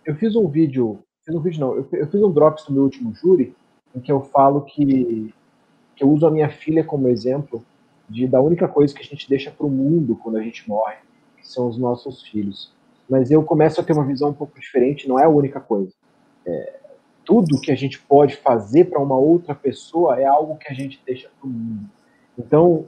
eu fiz um vídeo, fiz um vídeo não, eu, eu fiz um drops no meu último júri em que eu falo que, que eu uso a minha filha como exemplo de da única coisa que a gente deixa para o mundo quando a gente morre, que são os nossos filhos. Mas eu começo a ter uma visão um pouco diferente, não é a única coisa. É, tudo que a gente pode fazer para uma outra pessoa é algo que a gente deixa para o mundo. Então,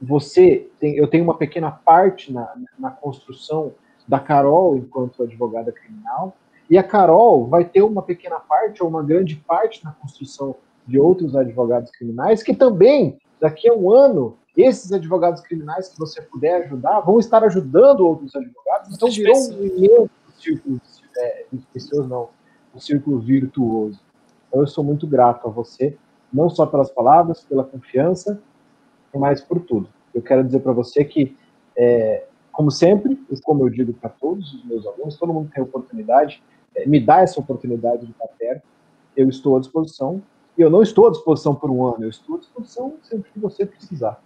você tem, eu tenho uma pequena parte na, na construção da Carol enquanto advogada criminal, e a Carol vai ter uma pequena parte ou uma grande parte na construção de outros advogados criminais que também, daqui a um ano, esses advogados criminais que você puder ajudar vão estar ajudando outros advogados. Então virou um imenso círculo é, de pessoas, não, um círculo virtuoso. Então, eu sou muito grato a você, não só pelas palavras, pela confiança, mas por tudo. Eu quero dizer para você que, é, como sempre, e como eu digo para todos os meus alunos, todo mundo tem oportunidade, me dá essa oportunidade de estar perto, eu estou à disposição, e eu não estou à disposição por um ano, eu estou à disposição sempre que você precisar.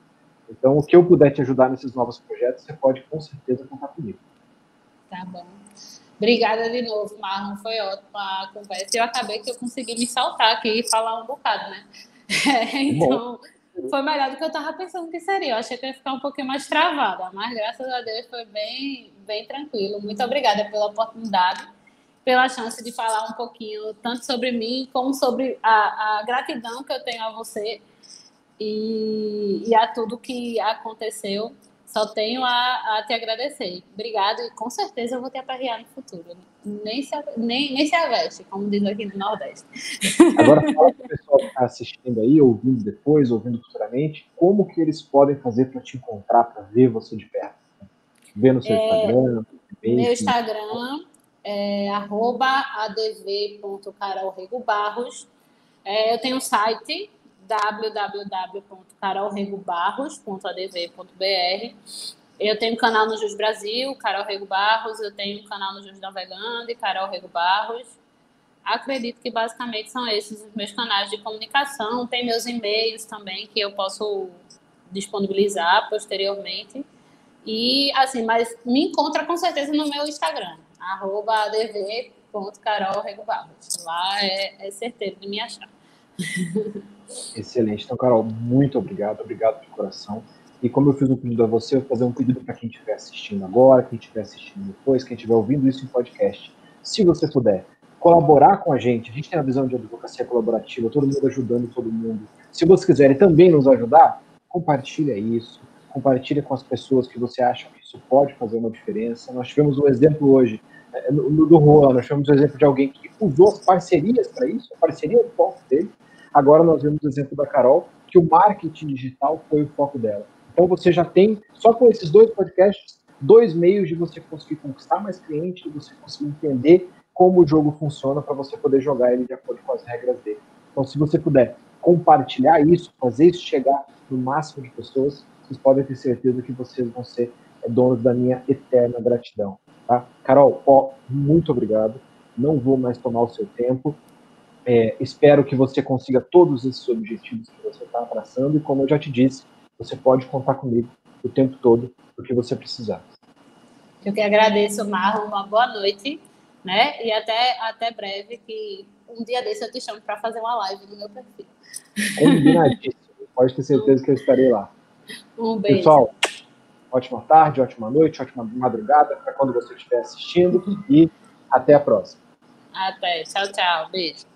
Então, o que eu puder te ajudar nesses novos projetos, você pode com certeza contar comigo. Tá bom. Obrigada de novo, Marlon. Foi ótima a conversa. Eu acabei que eu consegui me saltar aqui e falar um bocado, né? É, então, Bom. foi melhor do que eu estava pensando que seria. Eu achei que ia ficar um pouquinho mais travada, mas graças a Deus foi bem, bem tranquilo. Muito obrigada pela oportunidade, pela chance de falar um pouquinho, tanto sobre mim, como sobre a, a gratidão que eu tenho a você e, e a tudo que aconteceu só tenho a, a, te agradecer. Obrigado e com certeza eu vou te aperrear no futuro. Nem se, nem, nem se aveste, como diz aqui no Nordeste. Agora fala para o pessoal que está assistindo aí, ouvindo depois, ouvindo futuramente, como que eles podem fazer para te encontrar, para ver você de perto? Ver no seu é, Instagram? Meu Instagram é adv.carolregobarros. É, eu tenho um site www.carolregobarros.adv.br. Eu tenho canal no Jus Brasil, Carol Rego Barros, eu tenho canal no Jus Navegando, Carol Rego Barros. Acredito que basicamente são esses os meus canais de comunicação. Tem meus e-mails também que eu posso disponibilizar posteriormente. E assim, mas me encontra com certeza no meu Instagram, arroba adv.carolregobarros. Lá é, é certeiro de me achar. Excelente. Então, Carol, muito obrigado, obrigado de coração. E como eu fiz um pedido a você, eu vou fazer um pedido para quem estiver assistindo agora, quem estiver assistindo depois, quem estiver ouvindo isso em podcast. Se você puder colaborar com a gente, a gente tem a visão de advocacia colaborativa, todo mundo ajudando todo mundo. Se vocês quiserem também nos ajudar, compartilha isso, compartilhe com as pessoas que você acha que isso pode fazer uma diferença. Nós tivemos um exemplo hoje é, no, do Juan, nós tivemos um exemplo de alguém que usou parcerias para isso, a parceria é o foco dele. Agora nós vemos o exemplo da Carol, que o marketing digital foi o foco dela. Então você já tem, só com esses dois podcasts, dois meios de você conseguir conquistar mais clientes, de você conseguir entender como o jogo funciona para você poder jogar ele de acordo com as regras dele. Então, se você puder compartilhar isso, fazer isso chegar no máximo de pessoas, vocês podem ter certeza que vocês vão ser é, donos da minha eterna gratidão. Tá? Carol, ó, muito obrigado. Não vou mais tomar o seu tempo. É, espero que você consiga todos esses objetivos que você está abraçando e, como eu já te disse, você pode contar comigo o tempo todo, o que você precisar. Eu que agradeço, Marlon. Uma boa noite, né? E até, até breve, que um dia desse eu te chamo para fazer uma live no meu perfil. Combinadíssimo. Pode ter certeza que eu estarei lá. Um beijo. Pessoal, ótima tarde, ótima noite, ótima madrugada para quando você estiver assistindo e até a próxima. Até. Tchau, tchau. Beijo.